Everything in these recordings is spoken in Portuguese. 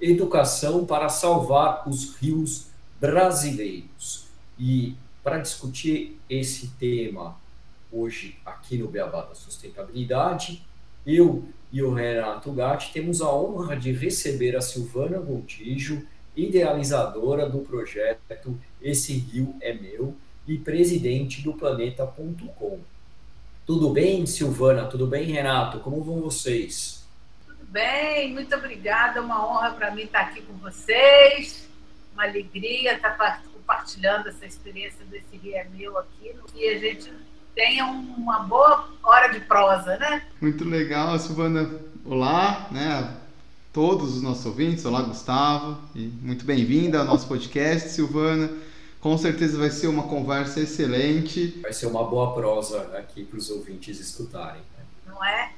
Educação para Salvar os Rios Brasileiros. E para discutir esse tema hoje aqui no Beabá da Sustentabilidade, eu e o Renato Gatti temos a honra de receber a Silvana Gontijo, idealizadora do projeto Esse Rio é Meu, e presidente do Planeta.com. Tudo bem, Silvana? Tudo bem, Renato? Como vão vocês? Bem, muito obrigada. Uma honra para mim estar aqui com vocês. Uma alegria estar compartilhando essa experiência desse Rio é Meu aqui. E a gente tenha uma boa hora de prosa, né? Muito legal, Silvana. Olá, né? Todos os nossos ouvintes. Olá, Gustavo. E muito bem-vinda ao nosso podcast, Silvana. Com certeza vai ser uma conversa excelente. Vai ser uma boa prosa aqui para os ouvintes escutarem. Né? Não é?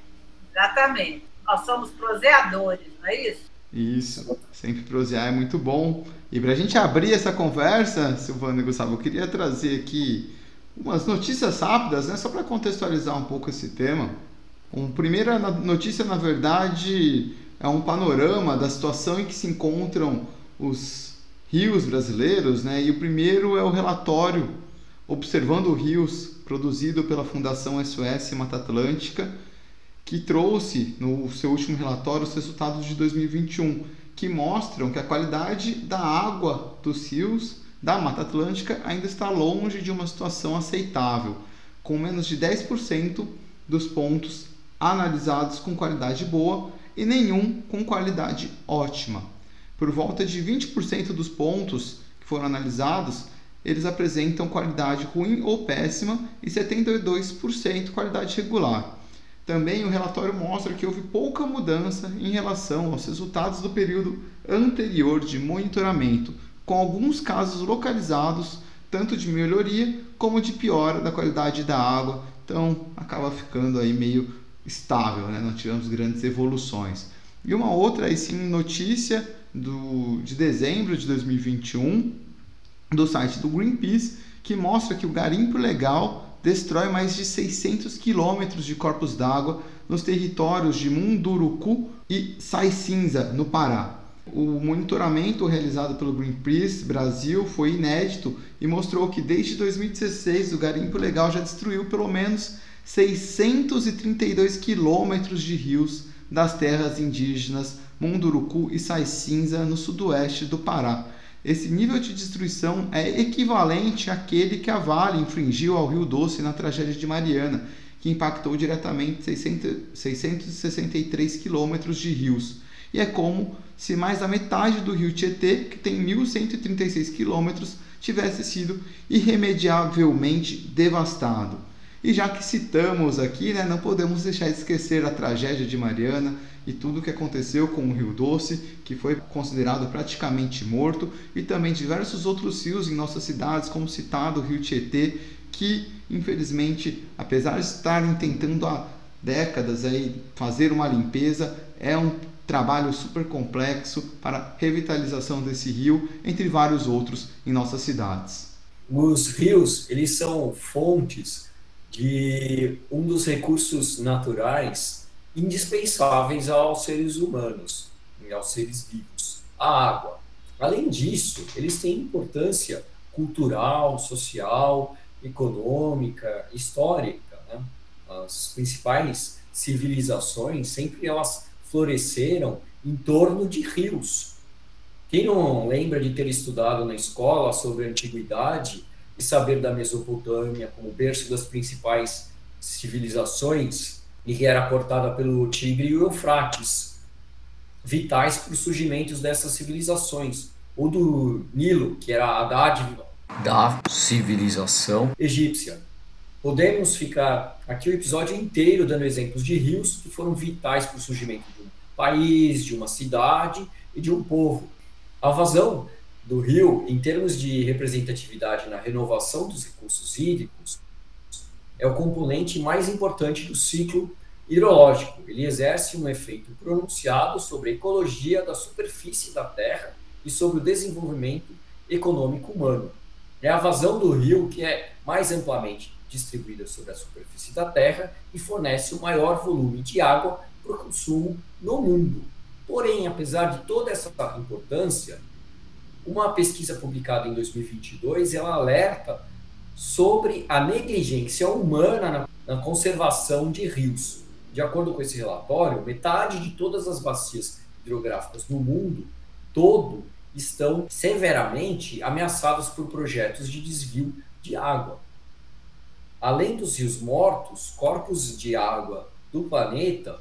Exatamente. Nós somos proseadores, não é isso? Isso, sempre prosear é muito bom. E para a gente abrir essa conversa, Silvana e Gustavo, eu queria trazer aqui umas notícias rápidas, né, só para contextualizar um pouco esse tema. Uma primeira notícia, na verdade, é um panorama da situação em que se encontram os rios brasileiros, né? E o primeiro é o relatório Observando Rios, produzido pela Fundação SOS Mata Atlântica, que trouxe no seu último relatório os resultados de 2021, que mostram que a qualidade da água dos rios da Mata Atlântica ainda está longe de uma situação aceitável, com menos de 10% dos pontos analisados com qualidade boa e nenhum com qualidade ótima por volta de 20% dos pontos que foram analisados, eles apresentam qualidade ruim ou péssima e 72% qualidade regular. Também o relatório mostra que houve pouca mudança em relação aos resultados do período anterior de monitoramento, com alguns casos localizados tanto de melhoria como de piora da qualidade da água. Então acaba ficando aí meio estável, né? não tivemos grandes evoluções. E uma outra aí sim notícia do, de dezembro de 2021 do site do Greenpeace que mostra que o garimpo legal destrói mais de 600 quilômetros de corpos d'água nos territórios de Munduruku e Sai Cinza, no Pará. O monitoramento realizado pelo Greenpeace Brasil foi inédito e mostrou que desde 2016 o garimpo legal já destruiu pelo menos 632 quilômetros de rios das terras indígenas Munduruku e Sai Cinza, no sudoeste do Pará. Esse nível de destruição é equivalente àquele que a Vale infringiu ao Rio Doce na tragédia de Mariana, que impactou diretamente 600, 663 quilômetros de rios. E é como se mais da metade do rio Tietê, que tem 1.136 quilômetros, tivesse sido irremediavelmente devastado. E já que citamos aqui, né, não podemos deixar de esquecer a tragédia de Mariana e tudo o que aconteceu com o Rio Doce, que foi considerado praticamente morto, e também diversos outros rios em nossas cidades, como citado o Rio Tietê, que infelizmente, apesar de estarem tentando há décadas aí fazer uma limpeza, é um trabalho super complexo para revitalização desse rio, entre vários outros em nossas cidades. Os rios, eles são fontes de um dos recursos naturais indispensáveis aos seres humanos e aos seres vivos, a água. Além disso, eles têm importância cultural, social, econômica, histórica. Né? As principais civilizações sempre elas floresceram em torno de rios. Quem não lembra de ter estudado na escola sobre a antiguidade saber da Mesopotâmia como berço das principais civilizações e que era cortada pelo Tigre e o Eufrates, vitais para os surgimentos dessas civilizações, ou do Nilo, que era a dádiva da civilização egípcia. Podemos ficar aqui o episódio inteiro dando exemplos de rios que foram vitais para o surgimento de um país, de uma cidade e de um povo. A vazão do rio, em termos de representatividade na renovação dos recursos hídricos, é o componente mais importante do ciclo hidrológico. Ele exerce um efeito pronunciado sobre a ecologia da superfície da Terra e sobre o desenvolvimento econômico humano. É a vazão do rio que é mais amplamente distribuída sobre a superfície da Terra e fornece o maior volume de água para o consumo no mundo. Porém, apesar de toda essa importância, uma pesquisa publicada em 2022 ela alerta sobre a negligência humana na, na conservação de rios. De acordo com esse relatório, metade de todas as bacias hidrográficas no mundo todo estão severamente ameaçadas por projetos de desvio de água. Além dos rios mortos, corpos de água do planeta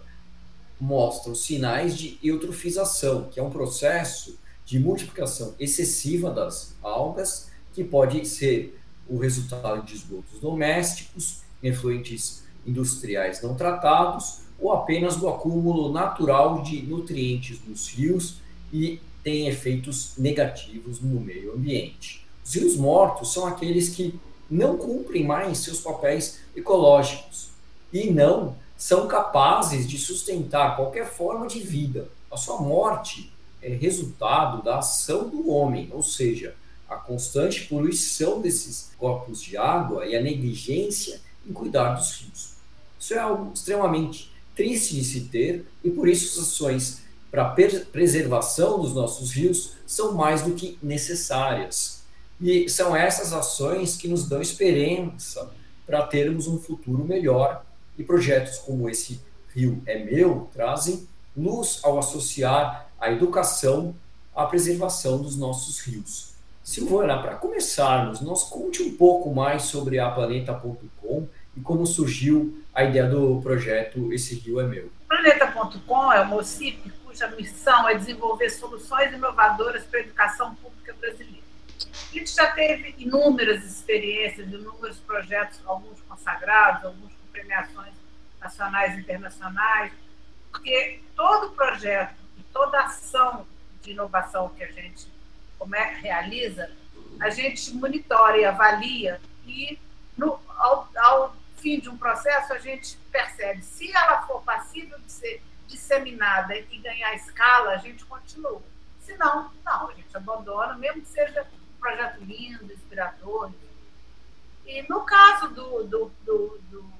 mostram sinais de eutrofização, que é um processo de multiplicação excessiva das algas, que pode ser o resultado de esgotos domésticos, efluentes industriais não tratados, ou apenas do acúmulo natural de nutrientes nos rios e tem efeitos negativos no meio ambiente. Os rios mortos são aqueles que não cumprem mais seus papéis ecológicos e não são capazes de sustentar qualquer forma de vida. A sua morte é resultado da ação do homem, ou seja, a constante poluição desses corpos de água e a negligência em cuidar dos rios. Isso é algo extremamente triste de se ter e por isso as ações para preservação dos nossos rios são mais do que necessárias. E são essas ações que nos dão esperança para termos um futuro melhor. E projetos como esse Rio é Meu trazem luz ao associar a educação à preservação dos nossos rios. Silvana, para começarmos, nos conte um pouco mais sobre a Planeta.com e como surgiu a ideia do projeto Esse Rio é Meu. Planeta.com é uma OCIP cuja missão é desenvolver soluções inovadoras para a educação pública brasileira. A gente já teve inúmeras experiências, inúmeros projetos, alguns consagrados, alguns com premiações nacionais e internacionais, porque todo projeto, toda ação de inovação que a gente realiza, a gente monitora e avalia e no, ao, ao fim de um processo a gente percebe se ela for passível de ser disseminada e ganhar escala, a gente continua. Se não, não, a gente abandona, mesmo que seja projeto lindo, inspirador. E no caso do, do, do, do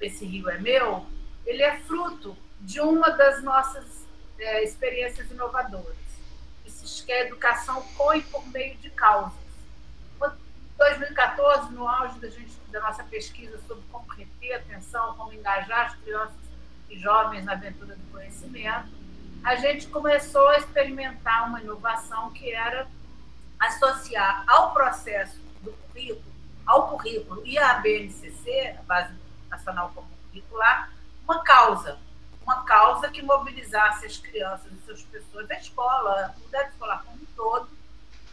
Esse Rio é Meu, ele é fruto de uma das nossas é, experiências inovadoras. Isso que é educação com e por meio de causas. Em 2014, no auge da, gente, da nossa pesquisa sobre como reter atenção, como engajar as crianças e jovens na aventura do conhecimento, a gente começou a experimentar uma inovação que era associar ao processo do currículo, ao currículo e à BNCC, a Base Nacional Comum Curricular, uma causa, uma causa que mobilizasse as crianças e suas pessoas da escola, a comunidade escolar como um todo,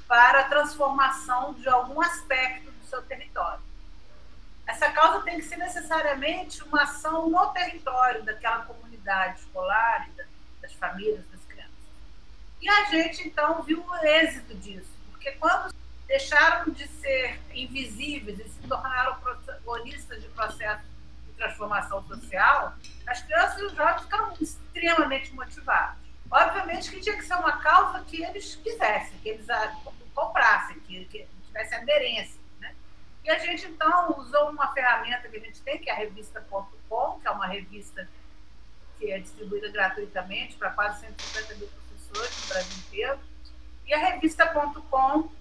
para a transformação de algum aspecto do seu território. Essa causa tem que ser necessariamente uma ação no território daquela comunidade escolar, das famílias, das crianças. E a gente, então, viu o êxito disso porque quando deixaram de ser invisíveis e se tornaram protagonistas de processos de transformação social, as crianças e os jovens ficaram extremamente motivados. Obviamente que tinha que ser uma causa que eles quisessem, que eles comprassem, que, que tivesse aderência. Né? E a gente, então, usou uma ferramenta que a gente tem, que é a revista.com, que é uma revista que é distribuída gratuitamente para quase 150 mil professores no Brasil inteiro e a revista.com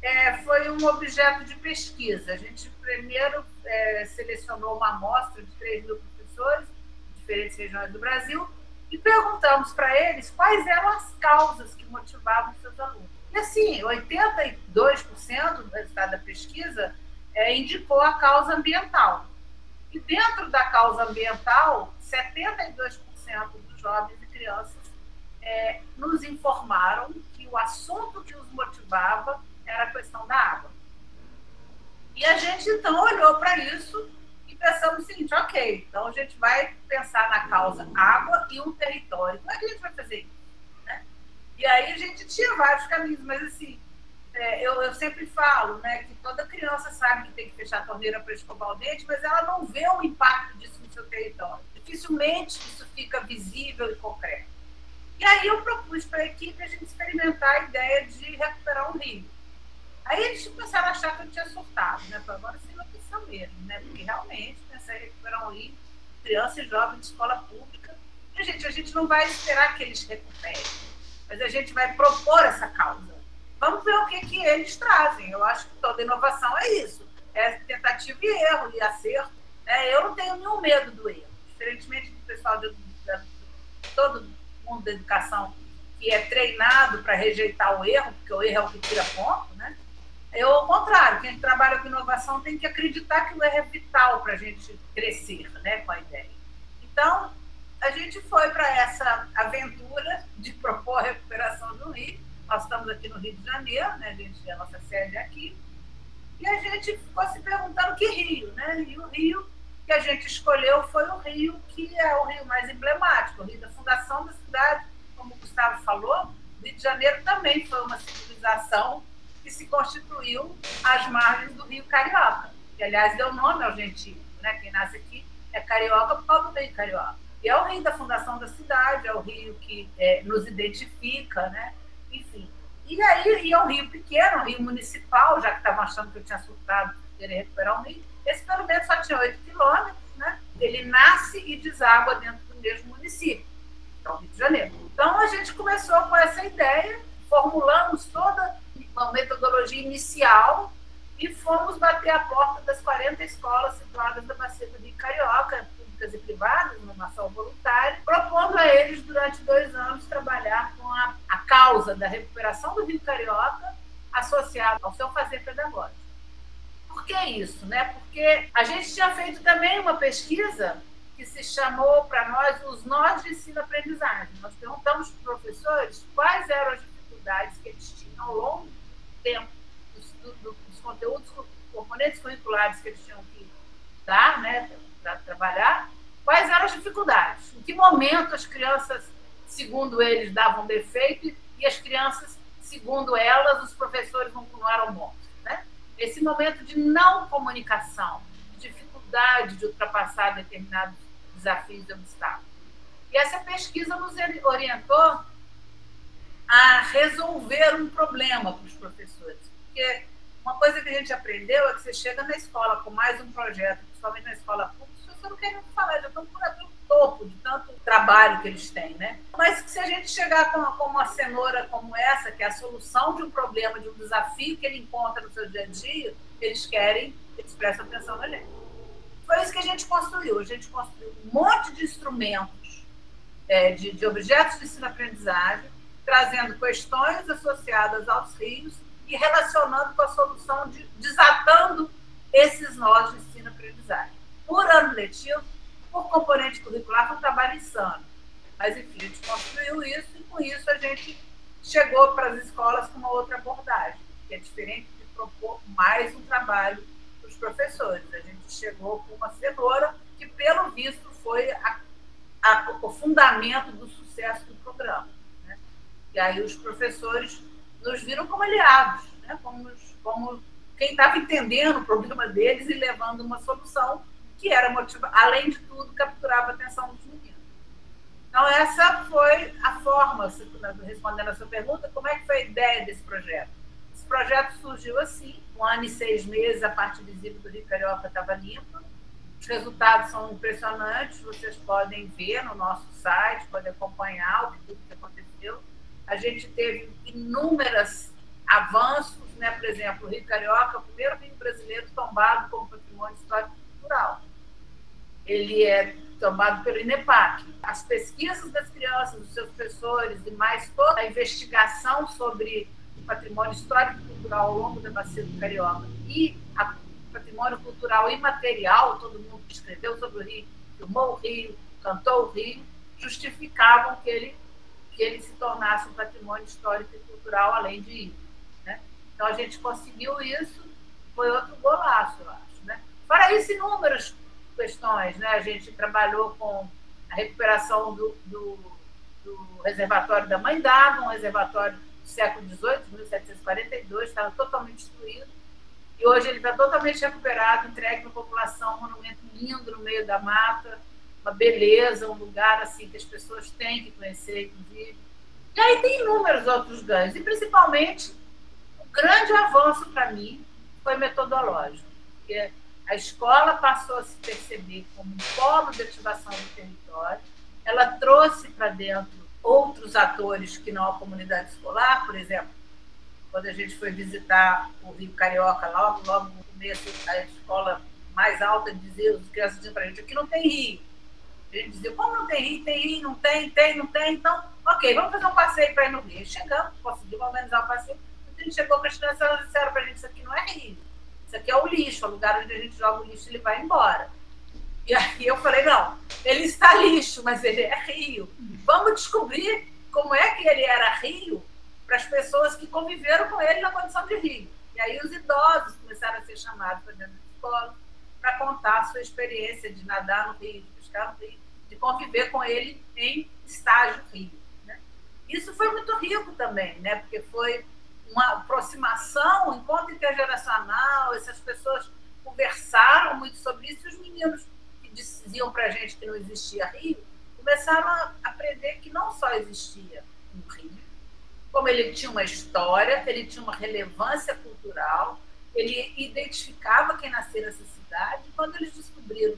é, foi um objeto de pesquisa. A gente primeiro é, selecionou uma amostra de 3 mil professores diferentes regiões do Brasil e perguntamos para eles quais eram as causas que motivavam seus alunos. E assim, 82% do resultado da pesquisa é, indicou a causa ambiental. E dentro da causa ambiental, 72% dos jovens e crianças é, nos informaram o assunto que os motivava era a questão da água. E a gente então olhou para isso pensamos o seguinte: ok, então a gente vai pensar na causa água e um território. Como é que a gente vai fazer isso? Né? E aí a gente tinha vários caminhos, mas assim, é, eu, eu, sempre falo né, que toda criança sabe que tem que fechar a torneira para escovar o dente, mas ela não vê o impacto disso no seu território. Dificilmente isso fica visível e concreto. E aí eu propus para a equipe a gente experimentar a ideia de recuperar um rio. Aí eles começaram a achar que eu tinha surtado, né? Agora sim, mesmo, né? Porque realmente pensar em recuperar um rio, criança e jovem de escola pública. E, gente, a gente não vai esperar que eles recuperem, mas a gente vai propor essa causa Vamos ver o que, que eles trazem. Eu acho que toda inovação é isso. É tentativa e erro e acerto. É, eu não tenho nenhum medo do erro. Diferentemente do pessoal de, de todo mundo da educação que é treinado para rejeitar o erro, porque o erro é o que tira ponto, né? Eu, ao contrário, quem trabalha com inovação tem que acreditar que é vital para a gente crescer né, com a ideia. Então, a gente foi para essa aventura de propor a recuperação do rio nós estamos aqui no Rio de Janeiro, né? A gente, a nossa sede é aqui. E a gente ficou se perguntando que rio, né? E o rio que a gente escolheu foi o rio que é o rio mais emblemático, o rio da fundação da cidade, como o Gustavo falou. O Rio de Janeiro também foi uma civilização que se constituiu às margens do rio Carioca, que, aliás, deu nome ao gentio. Né? Quem nasce aqui é carioca por causa do rio Carioca. E é o rio da fundação da cidade, é o rio que é, nos identifica, né? enfim. E aí ia um rio pequeno, um rio municipal, já que estavam achando que eu tinha surtado, querer recuperar um rio. Esse pelo menos só tinha 8 quilômetros, né? Ele nasce e deságua dentro do mesmo município, então Rio de Janeiro. Então a gente começou com essa ideia, formulamos toda uma metodologia inicial e fomos bater a porta das 40 escolas situadas na Bacia do Rio Carioca, públicas e privadas, numa ação voluntária, propondo a eles, durante dois anos, trabalhar com a, a causa da recuperação do Rio Carioca associada ao seu fazer pedagógico. Por que isso? Né? Porque a gente tinha feito também uma pesquisa que se chamou para nós os nós de ensino-aprendizagem. Nós perguntamos para os professores quais eram as dificuldades que eles ao longo do tempo, dos, do, dos conteúdos, componentes curriculares que eles tinham que dar, né, para trabalhar, quais eram as dificuldades, em que momento as crianças, segundo eles, davam defeito e as crianças, segundo elas, os professores não, não eram bons. Né? Esse momento de não comunicação, de dificuldade de ultrapassar determinados desafios e obstáculos. E essa pesquisa nos orientou a resolver um problema para os professores. Porque uma coisa que a gente aprendeu é que você chega na escola com mais um projeto, principalmente na escola pública, você não quer falar, já estão por pelo topo de tanto trabalho que eles têm, né? Mas se a gente chegar com, com uma cenoura como essa, que é a solução de um problema, de um desafio que ele encontra no seu dia a dia, eles querem, eles prestam atenção na gente. Foi isso que a gente construiu. A gente construiu um monte de instrumentos, é, de, de objetos de ensino-aprendizagem, trazendo questões associadas aos rios e relacionando com a solução, de, desatando esses nós de ensino-aprendizagem por ano letivo, por componente curricular, foi um trabalho insano. Mas, enfim, a gente construiu isso e, com isso, a gente chegou para as escolas com uma outra abordagem, que é diferente de propor mais um trabalho para os professores. A gente chegou com uma cenoura que, pelo visto, foi a, a, o fundamento do sucesso do programa. E aí os professores nos viram como aliados, né? como, como quem estava entendendo o problema deles e levando uma solução que era motiva, além de tudo, capturava a atenção dos meninos. Então, essa foi a forma, respondendo a sua pergunta, como é que foi a ideia desse projeto? Esse projeto surgiu assim, um ano e seis meses, a parte visível do Rio Carioca estava limpa, os resultados são impressionantes, vocês podem ver no nosso site, podem acompanhar o que aconteceu. A gente teve inúmeros avanços, né? por exemplo, o Rio Carioca, o primeiro rio brasileiro tombado como patrimônio histórico cultural ele é tomado pelo INEPAC. As pesquisas das crianças, dos seus professores e mais toda a investigação sobre o patrimônio histórico cultural ao longo da bacia do Carioca e a patrimônio cultural imaterial, todo mundo escreveu sobre o Rio, filmou o Rio, cantou o Rio, justificavam que ele, que ele se tornasse um patrimônio histórico e cultural além de ir. Né? Então a gente conseguiu isso, foi outro golaço, eu acho. Né? Fora isso, inúmeros questões. Né? A gente trabalhou com a recuperação do, do, do reservatório da Mãe d'Água, um reservatório do século XVIII, 1742, estava totalmente destruído. E hoje ele está totalmente recuperado, entregue para a população, um monumento lindo no meio da mata, uma beleza, um lugar assim que as pessoas têm que conhecer, inclusive. E aí tem inúmeros outros ganhos, e principalmente o grande avanço para mim foi metodológico, porque a escola passou a se perceber como um polo de ativação do território, ela trouxe para dentro outros atores que não a comunidade escolar, por exemplo, quando a gente foi visitar o Rio Carioca, logo, logo no começo, a escola mais alta dizia, os crianças diziam para a gente, aqui não tem rio. Gente dizia, como não tem rio? Tem rio, não tem, tem, não tem. Então, ok, vamos fazer um passeio para ir no rio. Chegamos, conseguimos organizar o passeio. A gente chegou para as crianças, elas disseram para a gente, isso aqui não é rio. Isso aqui é o lixo, é o lugar onde a gente joga o lixo ele vai embora. E aí eu falei, não, ele está lixo, mas ele é rio. Vamos descobrir como é que ele era rio para as pessoas que conviveram com ele na condição de rio. E aí os idosos começaram a ser chamados para dentro da escola para contar a sua experiência de nadar no rio, de de conviver com ele em estágio rio. Né? Isso foi muito rico também, né? porque foi uma aproximação, um encontro intergeracional, essas pessoas conversaram muito sobre isso, e os meninos que diziam para a gente que não existia rio, começaram a aprender que não só existia um rio, como ele tinha uma história, ele tinha uma relevância cultural, ele identificava quem nasceu nessa cidade, e quando eles descobriram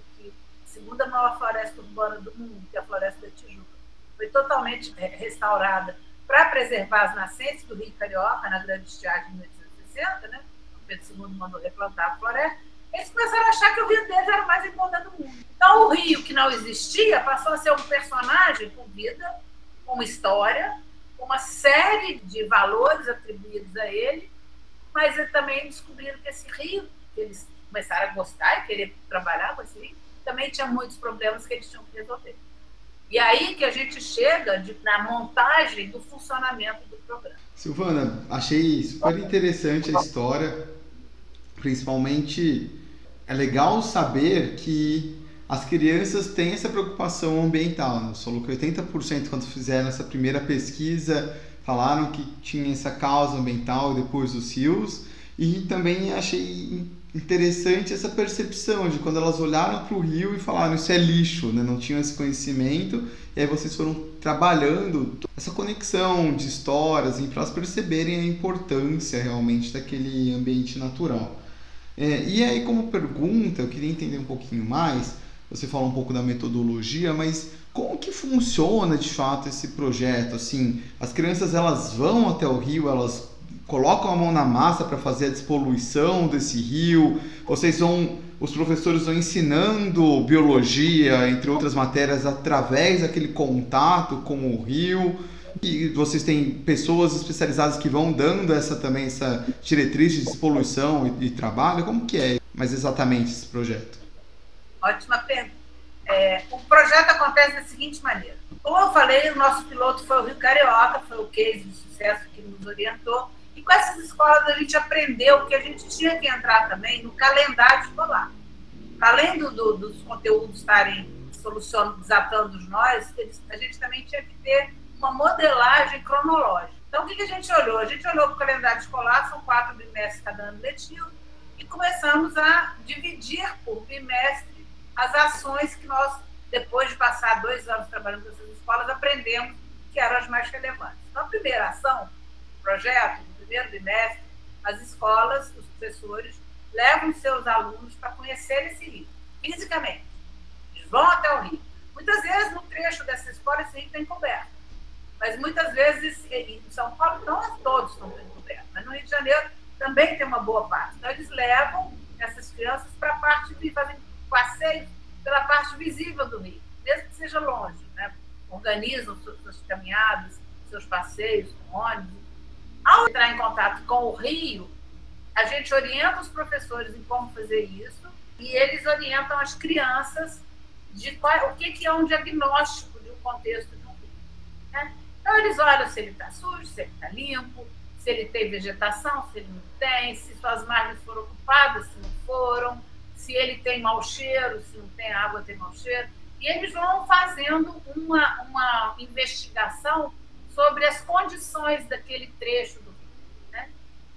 segunda maior floresta urbana do mundo, que é a Floresta da Tijuca, foi totalmente restaurada para preservar as nascentes do Rio Carioca, na Grande Estiagem de 1860, né? O Pedro II mandou replantar a floresta. Eles começaram a achar que o rio deles era o mais importante do mundo. Então, o rio que não existia passou a ser um personagem com vida, com história, com uma série de valores atribuídos a ele, mas eles também descobriram que esse rio, eles começaram a gostar e querer trabalhar com esse rio, também tinha muitos problemas que eles tinham que resolver. E aí que a gente chega de, na montagem do funcionamento do programa. Silvana, achei super interessante a história, principalmente é legal saber que as crianças têm essa preocupação ambiental. Né? Falou que 80% quando fizeram essa primeira pesquisa falaram que tinha essa causa ambiental depois dos rios e também achei interessante essa percepção de quando elas olharam para o rio e falaram isso é lixo, né? não tinham esse conhecimento, e aí vocês foram trabalhando essa conexão de histórias para elas perceberem a importância realmente daquele ambiente natural. É, e aí, como pergunta, eu queria entender um pouquinho mais, você falou um pouco da metodologia, mas como que funciona de fato esse projeto? Assim, as crianças elas vão até o rio, elas colocam a mão na massa para fazer a despoluição desse rio? Vocês vão, os professores vão ensinando biologia, entre outras matérias, através daquele contato com o rio? E vocês têm pessoas especializadas que vão dando essa também essa diretriz de despoluição e, e trabalho? Como que é mais exatamente esse projeto? Ótima pergunta. É, o projeto acontece da seguinte maneira. Como eu falei, o nosso piloto foi o Rio Carioca, foi o case de sucesso que nos orientou e com essas escolas a gente aprendeu que a gente tinha que entrar também no calendário escolar. Além do, do, dos conteúdos estarem solucionando, desatando os nós, a gente também tinha que ter uma modelagem cronológica. Então, o que, que a gente olhou? A gente olhou para o calendário escolar, são quatro bimestres cada ano letivo, e começamos a dividir por bimestre as ações que nós, depois de passar dois anos trabalhando com essas escolas, aprendemos que eram as mais relevantes. Então, a primeira ação, projeto, primeiro bimestre, as escolas, os professores, levam seus alunos para conhecer esse rio, fisicamente. Eles vão até o rio. Muitas vezes, no trecho dessa escola, esse rio está encoberto. Mas muitas vezes, em São Paulo, não todos estão encobertos, mas no Rio de Janeiro também tem uma boa parte. Então, eles levam essas crianças para a parte de fazer passeio pela parte visível do rio, mesmo que seja longe. Né? Organizam suas caminhadas, seus passeios com ônibus, ao entrar em contato com o Rio, a gente orienta os professores em como fazer isso e eles orientam as crianças de qual, o que, que é um diagnóstico de um contexto de um rio. Né? Então, eles olham se ele está sujo, se ele está limpo, se ele tem vegetação, se ele não tem, se suas margens foram ocupadas, se não foram, se ele tem mau cheiro, se não tem água, tem mau cheiro. e eles vão fazendo uma, uma investigação sobre as condições daquele trecho do rio. Né?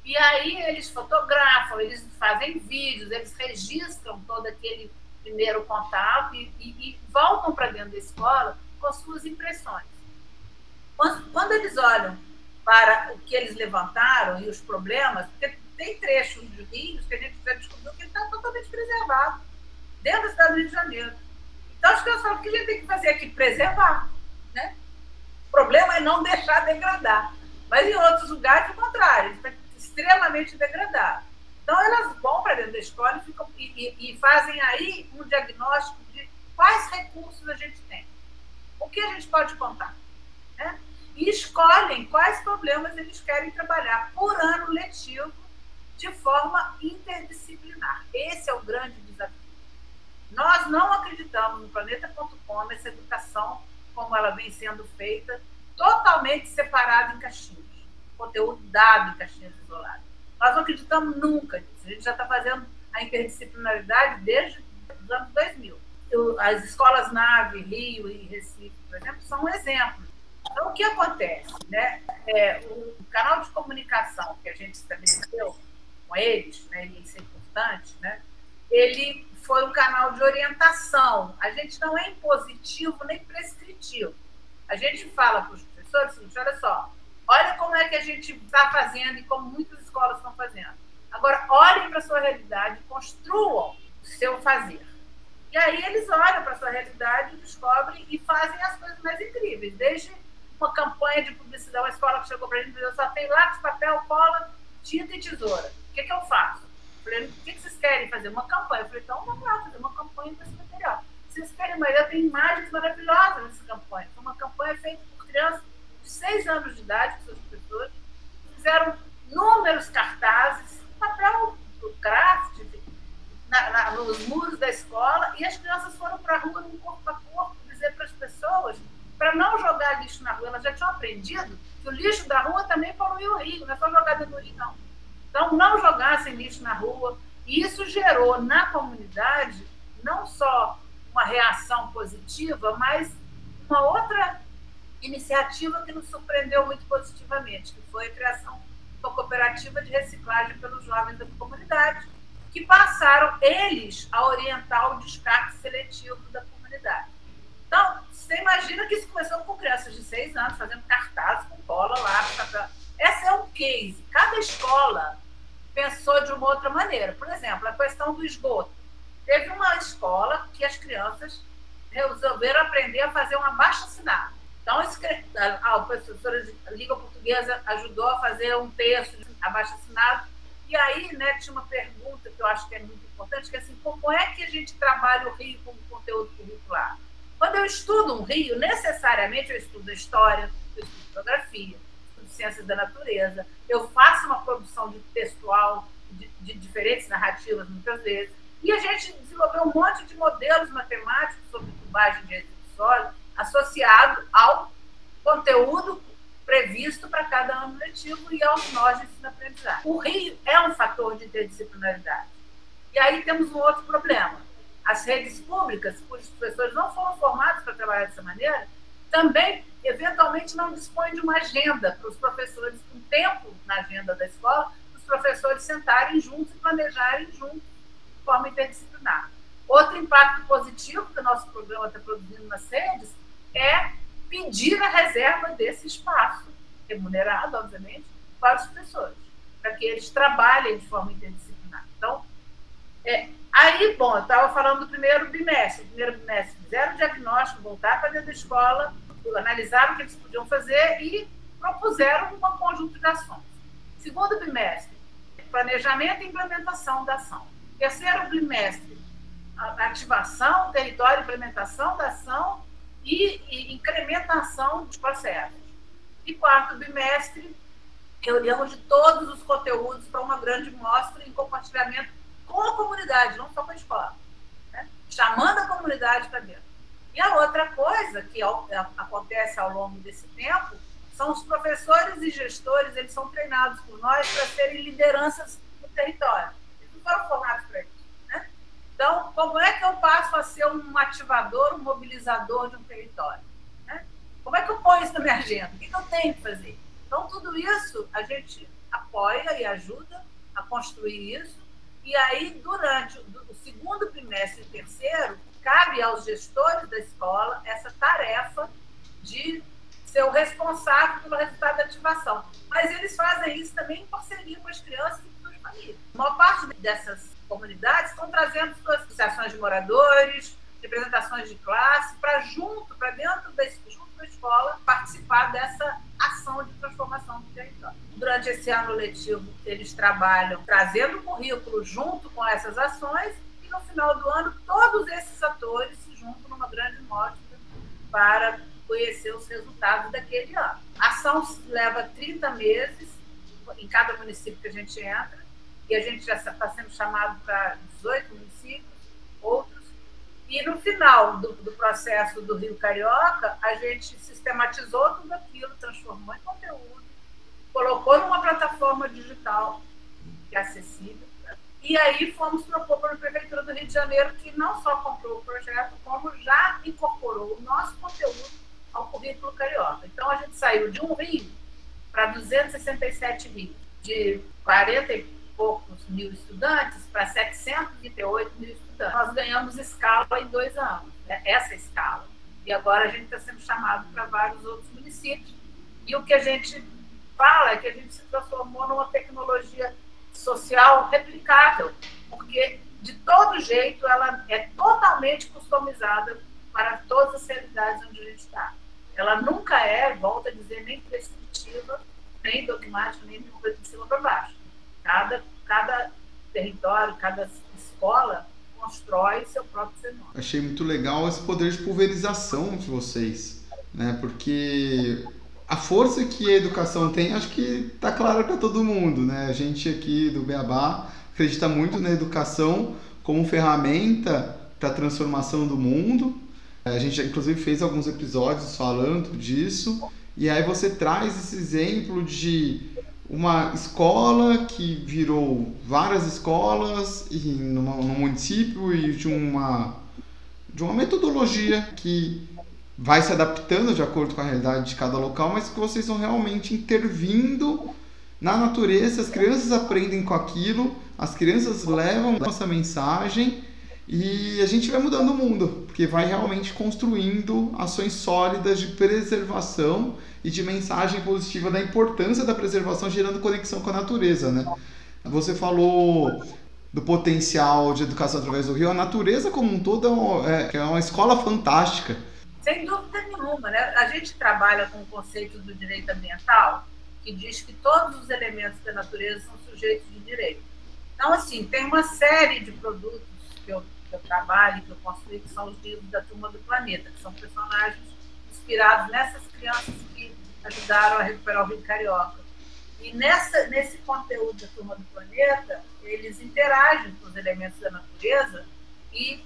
E aí eles fotografam, eles fazem vídeos, eles registram todo aquele primeiro contato e, e, e voltam para dentro da escola com as suas impressões. Quando, quando, eles olham para o que eles levantaram e os problemas, porque tem trechos de rios que a gente já descobriu que está totalmente preservado dentro da cidade do Rio de Janeiro. Então as pessoas falam, o que a gente tem que fazer aqui? Preservar. Problema é não deixar degradar. Mas em outros lugares, o contrário, está extremamente degradado. Então, elas vão para dentro da escola e, ficam, e, e, e, fazem aí um diagnóstico de quais recursos a gente tem, o que a gente pode contar. Né? E escolhem quais problemas eles querem trabalhar por ano letivo de forma interdisciplinar. Esse é o grande desafio. Nós não acreditamos no planeta.com, nessa educação como ela vem sendo feita, totalmente separada em caixinhas. Conteúdo dado em caixinhas isoladas nós não acreditamos nunca nisso. A gente já está fazendo a interdisciplinaridade desde os anos 2000. As escolas Nave, Rio e Recife, por exemplo, são um exemplo. Então, o que acontece? Né? É, o canal de comunicação que a gente estabeleceu com eles, né, e isso é importante, né, ele foi um canal de orientação. A gente não é impositivo nem prescritivo. A gente fala para os professores seguinte: olha só, olha como é que a gente está fazendo e como muitas escolas estão fazendo. Agora, olhem para a sua realidade, construam o seu fazer. E aí eles olham para a sua realidade, descobrem e fazem as coisas mais incríveis. Desde uma campanha de publicidade, uma escola que chegou para a gente e só tem lápis, papel, cola, tinta e tesoura. O que, que eu faço? Eu falei, o que, que vocês querem fazer? Uma campanha. Eu falei, então vamos lá fazer uma campanha com esse material. Vocês querem uma ideia? Tem imagens maravilhosas nessa campanha. Foi uma campanha feita por crianças de seis anos de idade, com seus professores, fizeram inúmeros cartazes, papel craft, na, na, nos muros da escola, e as crianças foram para a rua no corpo a corpo dizer para as pessoas para não jogar lixo na rua. Elas já tinham aprendido que o lixo da rua também poluiu o rio, não é só jogar dentro do rio, não. Então, não jogassem lixo na rua. E isso gerou na comunidade não só uma reação positiva, mas uma outra iniciativa que nos surpreendeu muito positivamente, que foi a criação uma cooperativa de reciclagem pelos jovens da comunidade, que passaram eles a orientar o descarte seletivo da comunidade. Então, você imagina que isso começou com crianças de seis anos, fazendo cartazes com cola lá. Essa é um case. Cada escola pensou de uma outra maneira. Por exemplo, a questão do esgoto. Teve uma escola que as crianças resolveram aprender a fazer um abaixo-assinado. Então, a, professora de língua portuguesa ajudou a fazer um texto abaixo assinado. E aí, né, tinha uma pergunta que eu acho que é muito importante, que é assim, como é que a gente trabalha o Rio como conteúdo curricular? Quando eu estudo um Rio, necessariamente eu estudo história, eu estudo geografia, ciências da natureza, eu faço uma produção de textual de, de diferentes narrativas, muitas vezes, e a gente desenvolveu um monte de modelos matemáticos sobre tubagem de resíduos sólidos, associado ao conteúdo previsto para cada ano letivo e aos nós de ensino-aprendizagem. O Rio é um fator de interdisciplinaridade. E aí temos um outro problema. As redes públicas, cujos professores não foram formados para trabalhar dessa maneira, também, eventualmente, não dispõem de uma agenda para os professores, um tempo na agenda da escola, para os professores sentarem juntos e planejarem juntos de forma interdisciplinar. Outro impacto positivo que o nosso programa está produzindo nas redes é pedir a reserva desse espaço, remunerado, obviamente, para os professores, para que eles trabalhem de forma interdisciplinar. Então, é, aí, bom, eu estava falando do primeiro bimestre. O primeiro bimestre fizeram o diagnóstico, voltar para dentro da escola, analisaram o que eles podiam fazer e propuseram um conjunto de ações. Segundo bimestre, planejamento e implementação da ação. Terceiro bimestre, ativação, território, implementação da ação e, e incrementação dos processos. E quarto bimestre, reunião de todos os conteúdos para uma grande mostra em compartilhamento com a comunidade, não só com a escola, né? chamando a comunidade para dentro. E a outra coisa que acontece ao longo desse tempo são os professores e gestores, eles são treinados por nós para serem lideranças no território. Eles não foram formados para isso. Né? Então, como é que eu passo a ser um ativador, um mobilizador de um território? Né? Como é que eu ponho isso na minha agenda? O que, que eu tenho que fazer? Então, tudo isso a gente apoia e ajuda a construir isso. E aí, durante o segundo trimestre e terceiro, cabe aos gestores da escola essa tarefa de ser o responsável pelo resultado da ativação. Mas eles fazem isso também em parceria com as crianças e com as famílias. A maior parte dessas comunidades estão trazendo suas associações de moradores, representações de classe, para junto, para dentro da, escola, participar dessa ação de transformação do território. Durante esse ano letivo, eles trabalham trazendo o currículo junto com essas ações no final do ano, todos esses atores se juntam numa grande mostra para conhecer os resultados daquele ano. A ação leva 30 meses em cada município que a gente entra e a gente já está sendo chamado para 18 municípios, outros. E no final do, do, processo do Rio Carioca, a gente sistematizou tudo aquilo, transformou em conteúdo, colocou numa plataforma digital que é acessível. E aí fomos propor para a Prefeitura do Rio de Janeiro, que não só comprou o projeto, como já incorporou o nosso conteúdo ao currículo carioca. Então a gente saiu de um rio para 267 rios, de 40 e poucos mil estudantes para 728 mil estudantes. Nós ganhamos escala em dois anos, né? essa escala. E agora a gente está sendo chamado para vários outros municípios. E o que a gente fala é que a gente se transformou numa tecnologia social replicável, porque de todo jeito ela é totalmente customizada para todas as realidades onde a gente está. Ela nunca é, volto a dizer, nem prescritiva, nem dogmática, nem de cima para baixo. Cada, cada território, cada escola constrói seu próprio fenômeno. Achei muito legal esse poder de pulverização de vocês, né? Porque a força que a educação tem, acho que está clara para todo mundo, né? A gente aqui do Beabá acredita muito na educação como ferramenta para a transformação do mundo. A gente inclusive fez alguns episódios falando disso. E aí você traz esse exemplo de uma escola que virou várias escolas num município e de uma de uma metodologia que vai se adaptando de acordo com a realidade de cada local, mas que vocês estão realmente intervindo na natureza, as crianças aprendem com aquilo, as crianças levam essa mensagem e a gente vai mudando o mundo, porque vai realmente construindo ações sólidas de preservação e de mensagem positiva da importância da preservação, gerando conexão com a natureza, né? Você falou do potencial de educação através do rio, a natureza como um todo é, é, é uma escola fantástica. Sem dúvida nenhuma, né? A gente trabalha com o conceito do direito ambiental, que diz que todos os elementos da natureza são sujeitos de direito. Então, assim, tem uma série de produtos que eu que eu trabalho, que eu construí, que são os livros da Turma do Planeta, que são personagens inspirados nessas crianças que ajudaram a recuperar o Rio Carioca. E nessa, nesse conteúdo da Turma do Planeta, eles interagem com os elementos da natureza e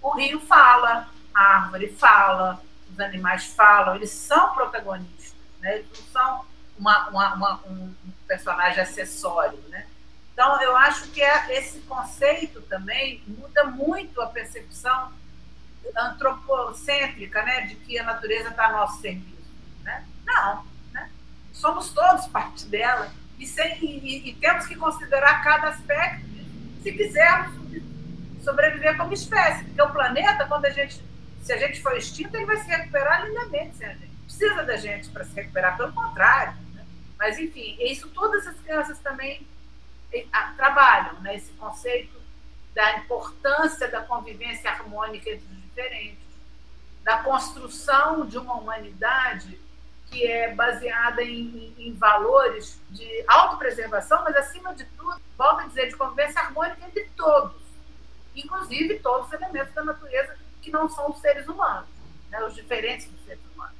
o rio fala, a árvore fala, os animais falam, eles são protagonistas, né? eles não são uma, uma, uma, um personagem acessório, né? Então, eu acho que é, esse conceito também muda muito a percepção antropocêntrica, né, de que a natureza está a nosso serviço. Né? Não, né? somos todos parte dela e, sem, e, e, temos que considerar cada aspecto se quisermos sobreviver como espécie. Porque o planeta, quando a gente, se a gente for extinto, ele vai se recuperar lindamente. Precisa da gente para se recuperar, pelo contrário. Né? Mas, enfim, isso todas as crianças também trabalham né, esse conceito da importância da convivência harmônica entre os diferentes, da construção de uma humanidade que é baseada em, em, valores de autopreservação, mas, acima de tudo, volto a dizer, de convivência harmônica entre todos, inclusive todos os elementos da natureza que não são seres humanos, né, os diferentes dos seres humanos.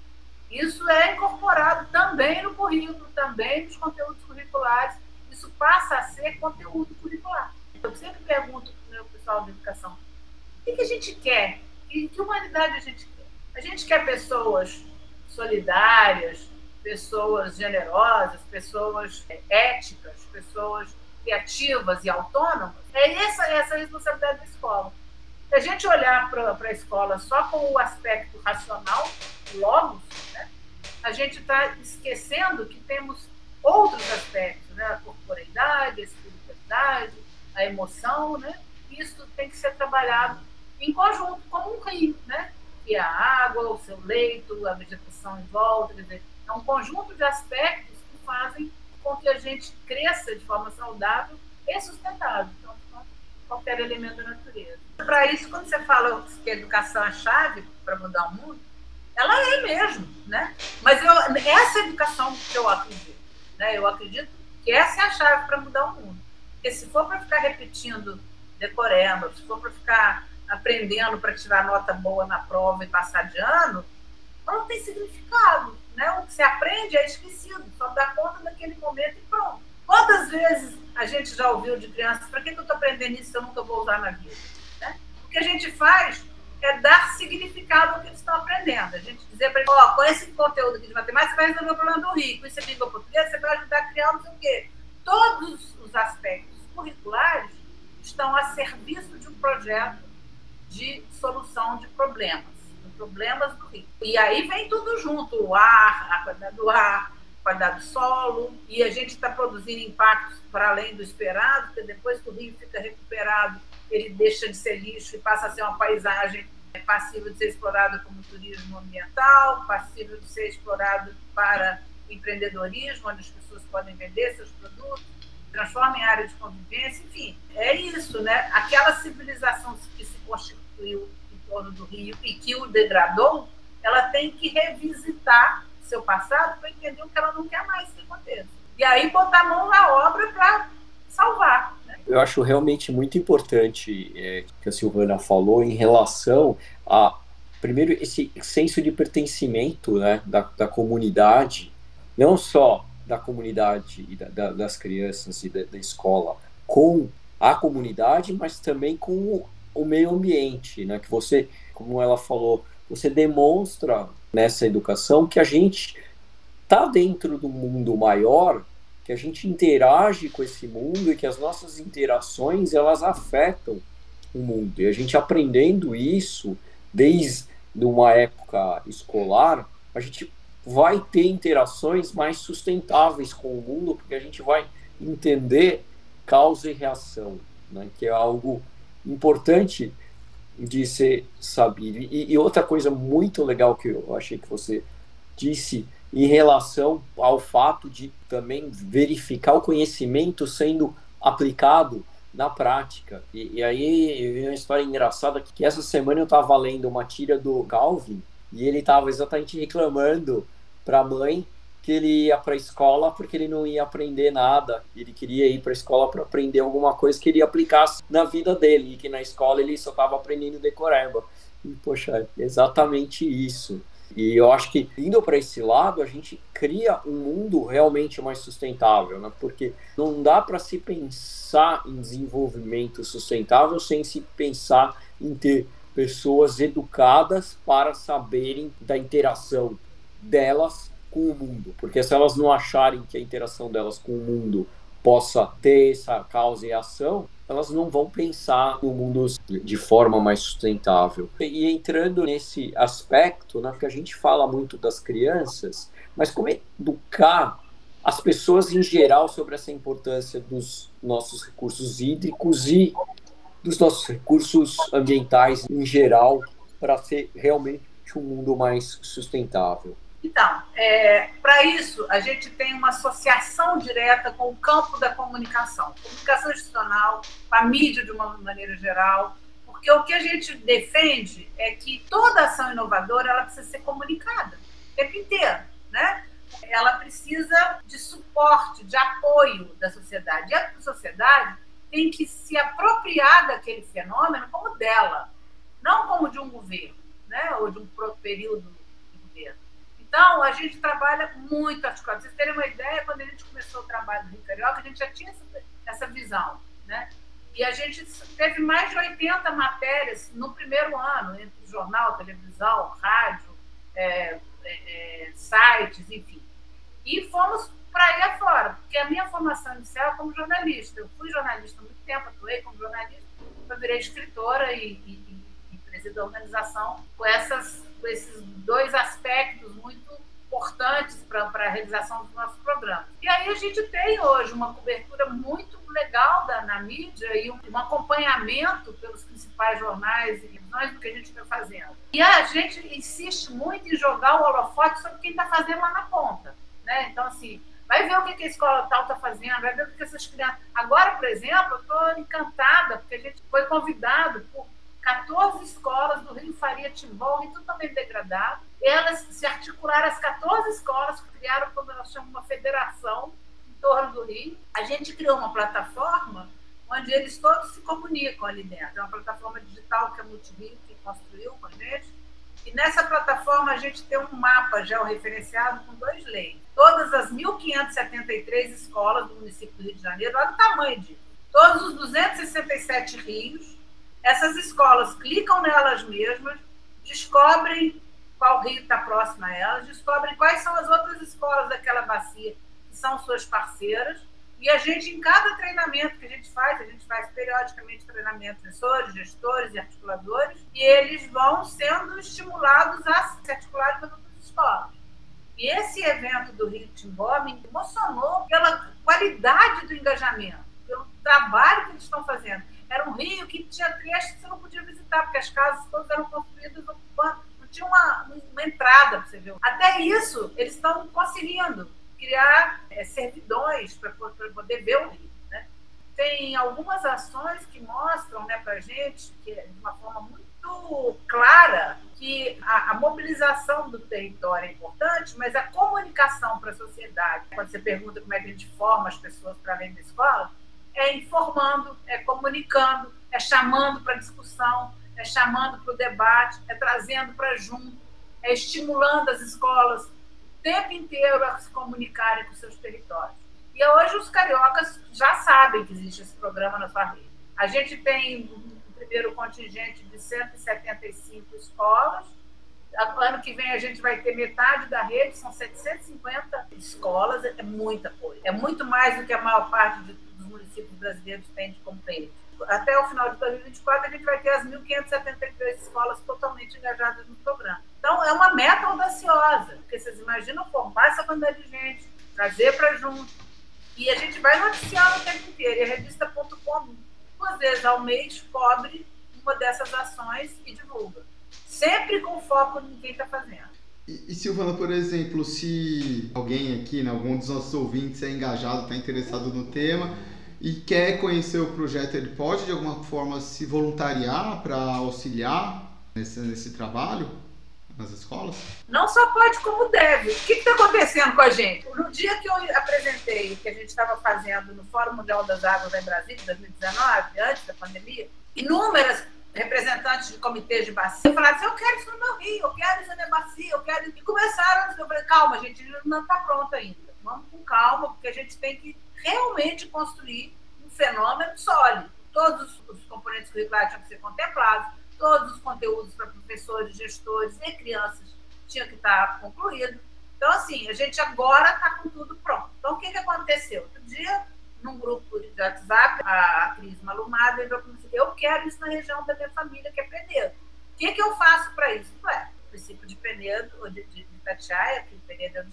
Isso é incorporado também no currículo, também nos conteúdos curriculares isso passa a ser conteúdo curricular. Eu sempre pergunto para o meu pessoal de educação: o que, a gente quer? Que, que humanidade a gente quer? A gente quer pessoas solidárias, pessoas generosas, pessoas é, éticas, pessoas criativas e autônomas. É essa, essa a responsabilidade da escola. Se a gente olhar para a escola só com o aspecto racional, logos, né, a gente está esquecendo que temos outros aspectos, né, a corporeidade, a espiritualidade, a emoção, né, isso tem que ser trabalhado em conjunto, como um rio, né, que é a água, o seu leito, a vegetação em volta, dizer, é um conjunto de aspectos que fazem com que a gente cresça de forma saudável e sustentável. Qualquer elemento da natureza. Para isso, quando você fala que a educação é a chave para mudar o mundo, ela é mesmo, né? Mas eu, essa educação que eu acredito, né? Eu acredito que essa é a chave para mudar o mundo. Porque se for para ficar repetindo decoreba, se for para ficar aprendendo para tirar nota boa na prova e passar de ano, não tem significado, né? O que você aprende é esquecido, só dá conta daquele momento e pronto. Quantas vezes a gente já ouviu de crianças, para que, eu estou aprendendo isso se eu nunca vou usar na vida? Né? O que a gente faz é dar significado ao que eles estão aprendendo. A gente dizer para eles, ó, oh, com esse conteúdo aqui de matemática, você vai resolver o problema do rico. Isso é língua portuguesa, você vai ajudar a criar não sei o quê. Todos os aspectos curriculares estão a serviço de um projeto de solução de problemas, de problemas do rico. E aí vem tudo junto, o ar, a qualidade do ar, qualidade do solo, e a gente está produzindo impactos para além do esperado, porque depois que o rio fica recuperado, ele deixa de ser lixo e passa a ser uma paisagem passível de ser explorada como turismo ambiental, passível de ser explorado para empreendedorismo, onde as pessoas podem vender seus produtos, transforma em área de convivência, enfim, é isso, né? Aquela civilização que se constituiu em torno do rio e que o degradou, ela tem que revisitar seu passado para entender o que ela não quer mais que aconteça. E aí botar a mão na obra para salvar. Né? Eu acho realmente muito importante é, que a Silvana falou em relação a, primeiro, esse senso de pertencimento né, da, da comunidade, não só da comunidade e da, da, das crianças e da, da, escola com a comunidade, mas também com o, meio ambiente, né? Que você, como ela falou, você demonstra nessa educação que a gente está dentro do mundo maior, que a gente interage com esse mundo e que as nossas interações elas afetam o mundo. E a gente aprendendo isso desde uma época escolar, a gente vai ter interações mais sustentáveis com o mundo, porque a gente vai entender causa e reação, né? que é algo importante de ser sabido. E, e, outra coisa muito legal que eu achei que você disse em relação ao fato de também verificar o conhecimento sendo aplicado na prática. E, e aí uma história engraçada que essa semana eu estava lendo uma tira do Calvin e ele estava exatamente reclamando para a mãe que ele ia para a escola porque ele não ia aprender nada. Ele queria ir para a escola para aprender alguma coisa que ele aplicasse na vida dele e que na escola ele só estava aprendendo decoreba. E poxa, exatamente isso. E eu acho que indo para esse lado, a gente cria um mundo realmente mais sustentável, né? Porque não dá para se pensar em desenvolvimento sustentável sem se pensar em ter pessoas educadas para saberem da interação delas com o mundo, porque se elas não acharem que a interação delas com o mundo possa ter essa causa e ação, elas não vão pensar no mundo de forma mais sustentável. E entrando nesse aspecto, né, porque a gente fala muito das crianças, mas como educar as pessoas em geral sobre essa importância dos nossos recursos hídricos e dos nossos recursos ambientais em geral para ser realmente um mundo mais sustentável. Então, é, para isso, a gente tem uma associação direta com o campo da comunicação, comunicação institucional, com a mídia de uma maneira geral, porque o que a gente defende é que toda ação inovadora ela precisa ser comunicada o tempo inteiro, né? Ela precisa de suporte, de apoio da sociedade. E a sociedade tem que se apropriar daquele fenômeno como dela, não como de um governo, né? Ou de um período então, a gente trabalha muito articulado. Vocês terem uma ideia, quando a gente começou o trabalho do Rio Carioca, a gente já tinha essa, essa visão, né? E a gente teve mais de 80 matérias no primeiro ano, entre jornal, televisão, rádio, é, é, é sites, enfim. E fomos para aí afora, porque a minha formação inicial é como jornalista. Eu fui jornalista há muito tempo, atuei como jornalista, eu virei escritora e, e, e da organização com, essas, esses dois aspectos muito importantes para a realização dos nossos programas. E aí a gente tem hoje uma cobertura muito legal da, na mídia e um, um acompanhamento pelos principais jornais e revisões do que a gente está fazendo. E a gente insiste muito em jogar o holofote sobre quem está fazendo lá na ponta. Né? Então, assim, vai ver o que a escola tal está fazendo, vai ver o que essas crianças. Agora, por exemplo, eu estou encantada, porque a gente foi convidado por 14 escolas do Rio Faria Timbó, Rio totalmente degradado. Elas se articularam, as 14 escolas criaram, como nós chamamos, uma federação em torno do Rio. A gente criou uma plataforma onde eles todos se comunicam ali dentro. É uma plataforma digital que a Multirio que construiu com a gente. E nessa plataforma a gente tem um mapa georreferenciado com dois leis. Todas as 1.573 escolas do município do Rio de Janeiro, olha o tamanho disso. Todos os 267 rios, essas escolas clicam nelas mesmas, descobrem qual rio está próximo a elas, descobrem quais são as outras escolas daquela bacia que são suas parceiras, e a gente, em cada treinamento que a gente faz, a gente faz periodicamente treinamentos professores, gestores e articuladores, e eles vão sendo estimulados a se articularem com outras escolas. E esse evento do Rio Timbó me emocionou pela qualidade do engajamento, pelo trabalho que eles estão fazendo era um rio que tinha trechos que você não podia visitar, porque as casas todas eram construídas ocupando, não tinha uma, uma entrada para você ver. Até isso, eles estão conseguindo criar é, servidões para poder ver o rio. Né? Tem algumas ações que mostram né, para a gente, que, é de uma forma muito clara, que a, a, mobilização do território é importante, mas a comunicação para a sociedade, quando você pergunta como é que a gente forma as pessoas para além da escola, é informando, é comunicando, é chamando para discussão, é chamando para o debate, é trazendo para junto, é estimulando as escolas o tempo inteiro a se comunicarem com seus territórios. E hoje os cariocas já sabem que existe esse programa na sua rede. A gente tem um primeiro contingente de 175 escolas. Ano que vem a gente vai ter metade da rede, são 750 escolas, é muita coisa. É muito mais do que a maior parte de municípios brasileiros têm como rede. Até o final de 2024, a gente vai ter as 1.573 escolas totalmente engajadas no programa. Então, é uma meta audaciosa, porque vocês imaginam formar essa quantidade de gente, trazer para junto, e a gente vai noticiando o tempo inteiro. E a revista.com, duas vezes ao mês, cobre uma dessas ações e divulga. Sempre com foco em quem está fazendo. E, e, Silvana, por exemplo, se alguém aqui, né, algum dos nossos ouvintes é engajado, está interessado no tema, e quer conhecer o projeto, ele pode de alguma forma se voluntariar para auxiliar nesse, nesse trabalho nas escolas? Não só pode, como deve. O que está acontecendo com a gente? No dia que eu apresentei o que a gente estava fazendo no Fórum Mundial das Águas em Brasília, em 2019, antes da pandemia, inúmeras representantes de comitês de bacia falaram assim, eu quero isso no meu rio, eu quero isso na minha bacia, eu quero... E começaram, eu falei, calma, gente, não está pronto ainda. Vamos com calma, porque a gente tem que realmente construir um fenômeno sólido. Todos os componentes curriculares tinham que ser contemplados, todos os conteúdos para professores, gestores e crianças tinham que estar concluídos. Então, assim, a gente agora está com tudo pronto. Então, o que, que aconteceu? Outro dia, num grupo de WhatsApp, a Cris Malumada entrou e disse, eu quero isso na região da minha família, que é Penedo. O que, que eu faço para isso? Ué, o princípio de Penedo, ou de, de, de Tatiaia, que Penedo é o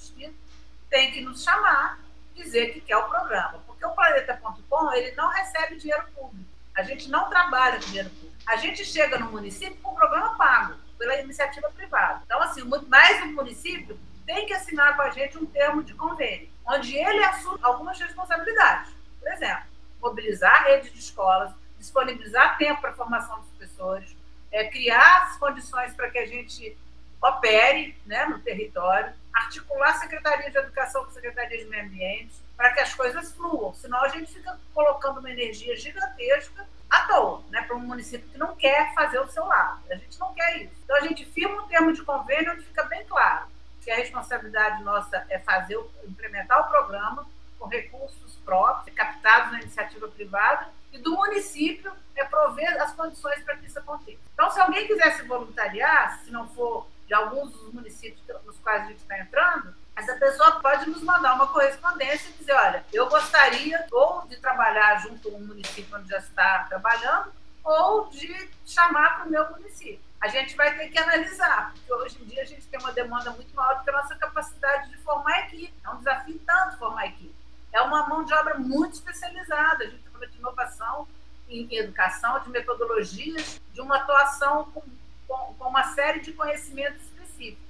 tem que nos chamar dizer que quer o programa. Porque o Planeta.com ele não recebe dinheiro público. A gente não trabalha com dinheiro público. A gente chega no município com o programa pago, pela iniciativa privada. Então, assim, mais um município tem que assinar com a gente um termo de convênio, onde ele assume algumas responsabilidades. Por exemplo, mobilizar a rede de escolas, disponibilizar tempo para a formação dos professores, é, criar as condições para que a gente opere né, no território, articular a Secretaria de Educação com a Secretaria de Meio Ambiente, para que as coisas fluam. Senão a gente fica colocando uma energia gigantesca à toa, né, para um município que não quer fazer o seu lado. A gente não quer isso. Então a gente firma um termo de convênio onde fica bem claro que a responsabilidade nossa é fazer, implementar o programa com recursos próprios, captados na iniciativa privada, e do município é prover as condições para que isso aconteça. Então, se alguém quiser se voluntariar, se não for de alguns dos municípios nos quais a gente está entrando, essa pessoa pode nos mandar uma correspondência e dizer, olha, eu gostaria ou de trabalhar junto a um município onde já está trabalhando, ou de chamar para o meu município. a gente vai ter que analisar, porque hoje em dia a gente tem uma demanda muito maior do que a nossa capacidade de formar equipe. É um desafio tanto formar equipe. É uma mão de obra muito especializada. A gente fala de inovação em educação, de metodologias, de uma atuação com, com, com uma série de conhecimentos específicos.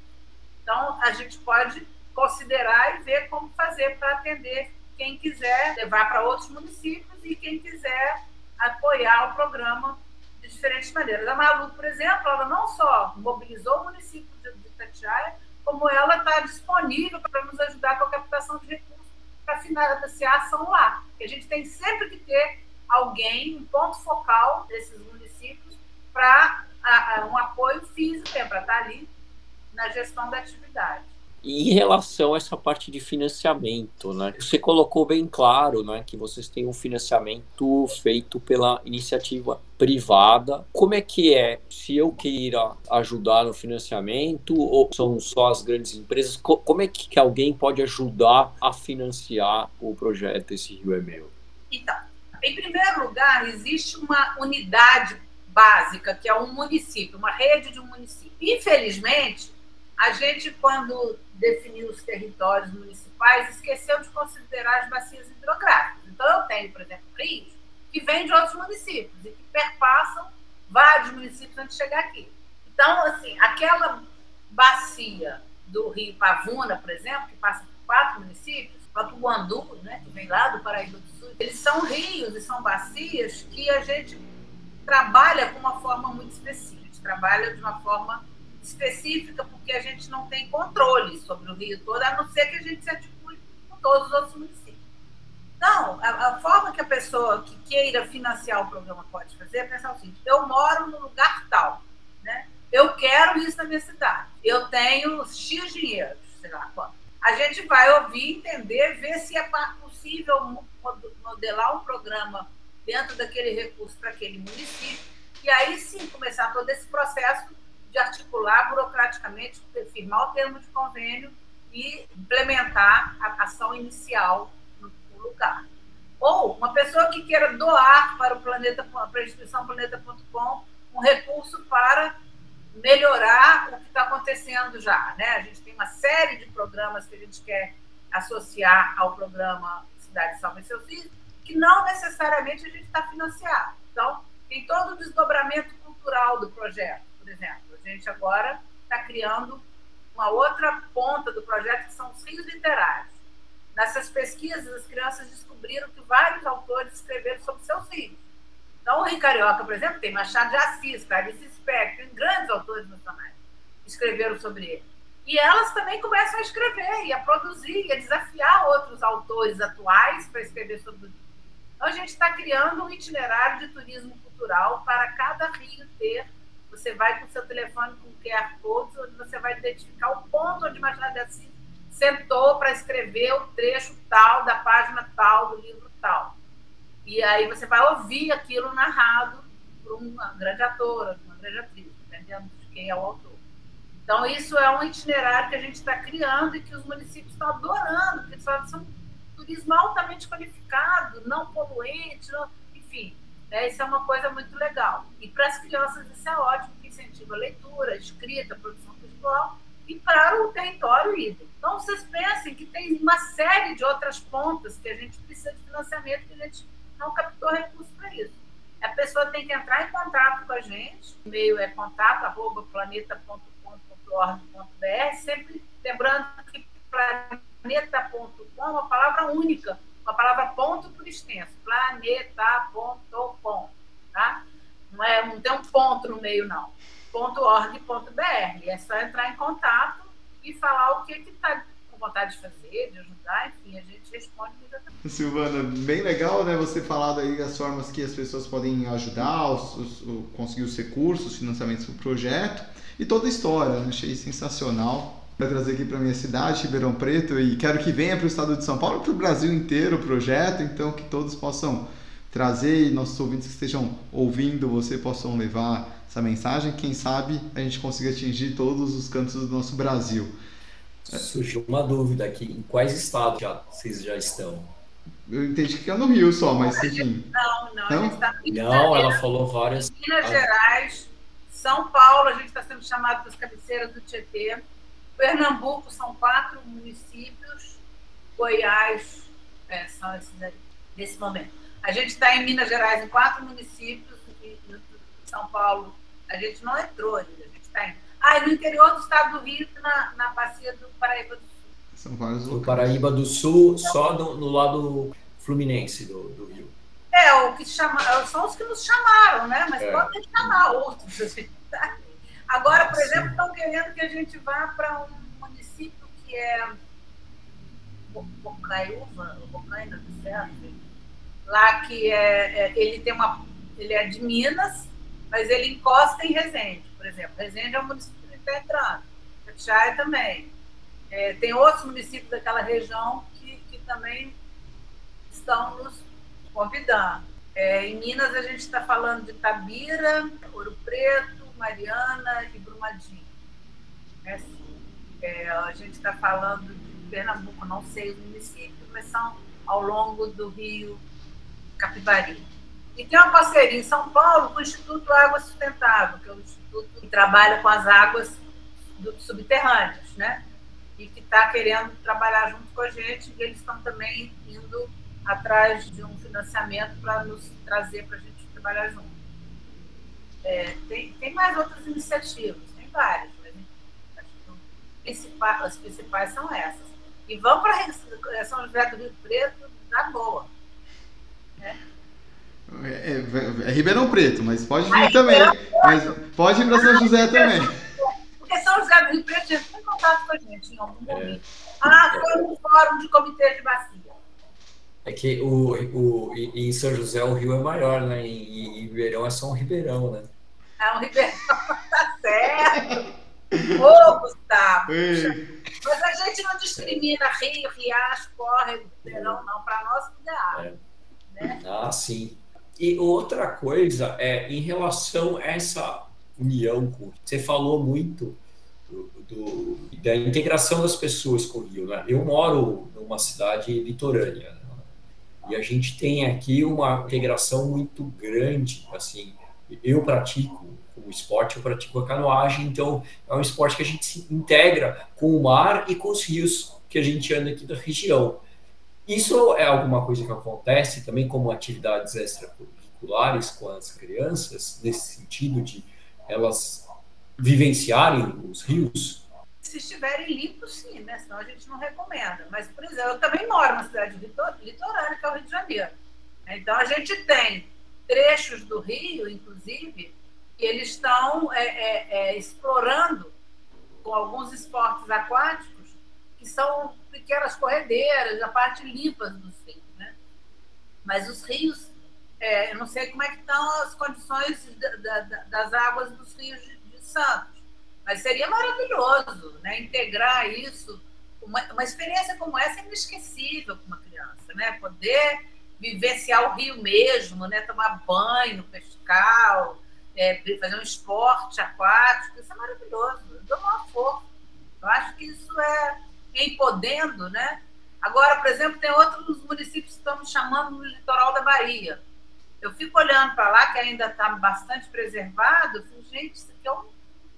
Então, a gente pode considerar e ver como fazer para atender quem quiser levar para outros municípios e quem quiser apoiar o programa de diferentes maneiras. A Malu, por exemplo, ela não só mobilizou o município de Itatiaia, como ela está disponível para nos ajudar com a captação de recursos para financiar a ação lá. A gente tem sempre que ter alguém, um ponto focal desses municípios para um apoio físico, é, para estar tá ali na gestão da atividade. E em relação a essa parte de financiamento, né? Você colocou bem claro, né, que vocês têm um financiamento feito pela iniciativa privada. Como é que é? Se eu queira ajudar no financiamento ou são só as grandes empresas? Como é que alguém pode ajudar a financiar o projeto Esse Rio é Meu? Então, em primeiro lugar, existe uma unidade básica, que é um município, uma rede de um município. Infelizmente, a gente, quando definiu os territórios municipais, esqueceu de considerar as bacias hidrográficas. Então, eu tenho, por exemplo, rios que vêm de outros municípios e que perpassam vários municípios antes de chegar aqui. Então, assim, aquela bacia do rio Pavuna, por exemplo, que passa por quatro municípios, o Guandu, né, que vem lá do Paraíba do Sul, eles são rios e são bacias que a gente trabalha com uma forma muito específica. A gente trabalha de uma forma específica, porque a gente não tem controle sobre o Rio todo, a não ser que a gente se articule com todos os outros municípios. Então, a, a, forma que a pessoa que queira financiar o programa pode fazer é pensar o seguinte: eu moro no lugar tal, né? eu quero isso na minha cidade, eu tenho X dinheiro, sei lá quanto. A gente vai ouvir, entender, ver se é possível modelar um programa dentro daquele recurso para aquele município, e aí sim começar todo esse processo de articular burocraticamente, firmar o termo de convênio e implementar a ação inicial no, lugar. Ou uma pessoa que queira doar para o planeta, para a instituição planeta.com um recurso para melhorar o que está acontecendo já. Né? A gente tem uma série de programas que a gente quer associar ao programa Cidade Salva Seus Filhos, que não necessariamente a gente está financiado. Então, tem todo o desdobramento cultural do projeto, por exemplo. A gente agora está criando uma outra ponta do projeto, que são os rios literários. Nessas pesquisas, as crianças descobriram que vários autores escreveram sobre seus filhos. Então, o Rio Carioca, por exemplo, tem Machado de Assis, Clarice Spector, grandes autores nacionais escreveram sobre ele. E elas também começam a escrever e a produzir e a desafiar outros autores atuais para escrever sobre o. Então, a gente está criando um itinerário de turismo cultural para cada rio ter você vai com seu telefone com QR Code, onde você vai identificar o ponto onde Machado de Assis sentou para escrever o trecho tal, da página tal, do livro tal. E aí você vai ouvir aquilo narrado por uma grande atora, uma grande atriz, dependendo de quem é o autor. Então, isso é um itinerário que a gente está criando e que os municípios estão adorando, porque são turismo altamente qualificado, não poluente, não, enfim. É, isso é uma coisa muito legal. E para as crianças isso é ótimo, que incentiva a leitura, a escrita, a produção visual, e para o território hídrico. Então, vocês pensem que tem uma série de outras pontas que a gente precisa de financiamento que a gente não captou recursos para isso. A pessoa tem que entrar em contato com a gente, o e-mail é contato.planeta.com.org.br, sempre lembrando que planeta.com é uma palavra única, uma palavra ponto por extenso, planeta.com, tá? Não, é, não tem um ponto no meio, não. .org.br. É só entrar em contato e falar o que está com vontade de fazer, de ajudar, enfim, a gente responde. Silvana, bem legal, né? Você falar aí as formas que as pessoas podem ajudar, os, os, conseguir os recursos, financiamentos para o projeto e toda a história. Né? Achei sensacional para trazer aqui para minha cidade, Ribeirão Preto, e quero que venha para o estado de São Paulo, para o Brasil inteiro o projeto, então que todos possam trazer e nossos ouvintes que estejam ouvindo você possam levar essa mensagem. Quem sabe a gente consiga atingir todos os cantos do nosso Brasil. Surgiu uma dúvida aqui: em quais estados já, vocês já estão? Eu entendi que é no Rio só, mas enfim. Não, não, não, não ela falou várias. Minas Gerais, São Paulo, a gente está sendo chamado para as cabeceiras do Tietê. Pernambuco são quatro municípios. Goiás é, são esses aí, nesse momento. A gente está em Minas Gerais em quatro municípios. E São Paulo, a gente não entrou ainda, a gente está indo. Ah, e no interior do estado do Rio, na, na bacia do Paraíba do Sul. São vários O Paraíba do Sul, só no, no lado fluminense do, do Rio. É, o que chama, são os que nos chamaram, né? Mas É. podem chamar outros. assim, tá? Agora, por exemplo, estão querendo que a gente vá para um município que é Bo- Bocaiúva, Bocaina do Certo, lá que é, é- ele tem uma, ele é de Minas, mas ele encosta em Resende, por exemplo. Resende é um município que está entrando, Itatiaia também. É, tem outros municípios daquela região que, que também estão nos convidando. É, em Minas, a gente está falando de Tabira, Ouro Preto, Mariana e Brumadinho. É assim. É, a gente está falando de Pernambuco, não sei os municípios, mas são ao longo do rio Capivari. E tem uma parceria em São Paulo com o Instituto Água Sustentável, que é o instituto que trabalha com as águas do- subterrâneas, né? E que está querendo trabalhar junto com a gente, e eles estão também indo atrás de um financiamento para nos trazer para a gente trabalhar junto. É, tem, tem mais outras iniciativas, tem várias, mas principal- as principais são essas. E vão para São José do Rio Preto na boa. É, é- é Ribeirão Preto, mas pode vir também. Mas pode ir para São José também. Porque São José do Rio Preto já foi em contato com a gente em algum É. momento. Ah, foi um fórum de comitê de bacia. É que o, o, em São José o rio é maior, né? Em, em Ribeirão é só um Ribeirão, né? É um Ribeirão, tá certo. Ô, Gustavo. Mas a gente não discrimina rio, riacho, córrego, Ribeirão, não. Para nós tudo é água. É. Né? Ah, sim. E outra coisa é em relação a essa união com você falou muito do, do- da integração das pessoas com o Rio, né? Eu moro numa cidade litorânea né? E a gente tem aqui uma integração muito grande, assim. Eu pratico o esporte, eu pratico a canoagem, então é um esporte que a gente se integra com o mar e com os rios que a gente anda aqui da região. Isso é alguma coisa que acontece também como atividades extracurriculares com as crianças, nesse sentido de elas vivenciarem os rios? Se estiverem limpos, sim, né? Senão a gente não recomenda. Mas, por exemplo, eu também moro numa cidade litor- litorânea, que é o Rio de Janeiro. Então, a gente tem trechos do rio, inclusive, que eles estão é, é, é, explorando com alguns esportes aquáticos, que são pequenas corredeiras, a parte limpa dos rios, né? Mas os rios, é, eu não sei como é que estão as condições da- da- das águas dos rios de, de Santos, mas seria maravilhoso, né? Integrar isso, uma, uma experiência como essa é inesquecível para uma criança, né? Poder vivenciar o rio mesmo, né? Tomar banho, pescar, é, fazer um esporte aquático, isso é maravilhoso. Eu dou uma força. Eu acho que isso é em podendo, né? Agora, por exemplo, tem outros municípios que estão me chamando no litoral da Bahia. Eu fico olhando para lá, que ainda está bastante preservado, eu fico, gente, isso aqui é, um-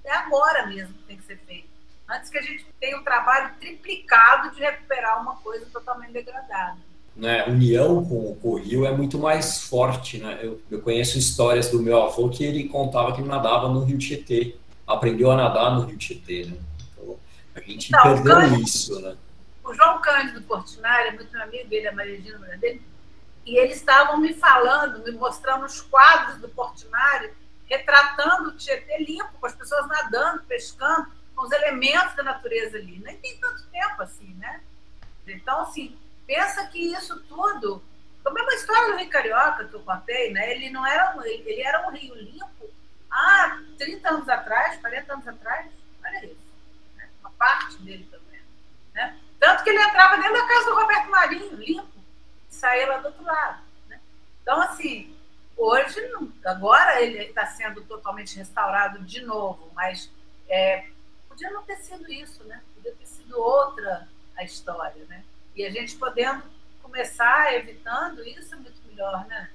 é agora mesmo que tem que ser feito. Antes que a gente tenha um trabalho triplicado de recuperar uma coisa totalmente degradada. Né? A união com, com o rio é muito mais forte, né? Eu, eu conheço histórias do meu avô que ele contava que nadava no rio Tietê, aprendeu a nadar no rio Tietê, né? Então, a gente Então, perdeu Cândido- isso, né? o João Cândido Portinari, é muito meu amigo, ele é Maregina, mulher dele, e eles estavam me falando, me mostrando os quadros do Portinari, retratando o Tietê limpo, com as pessoas nadando, pescando, com os elementos da natureza ali. Nem tem tanto tempo assim, né? Então, assim, pensa que isso tudo. A mesma história do Rio Carioca que eu contei, né? Ele não era um, ele era um rio limpo há 30 anos atrás, 40 anos atrás. Olha isso. Né? Uma parte dele, menos. Né? Tanto que ele entrava dentro da casa do Roberto Marinho, limpo, e saía lá do outro lado. Né? Então, assim, hoje, agora ele está sendo totalmente restaurado de novo, mas é, podia não ter sido isso, né? Podia ter sido outra a história, né? E a gente podendo começar evitando isso é muito melhor, né?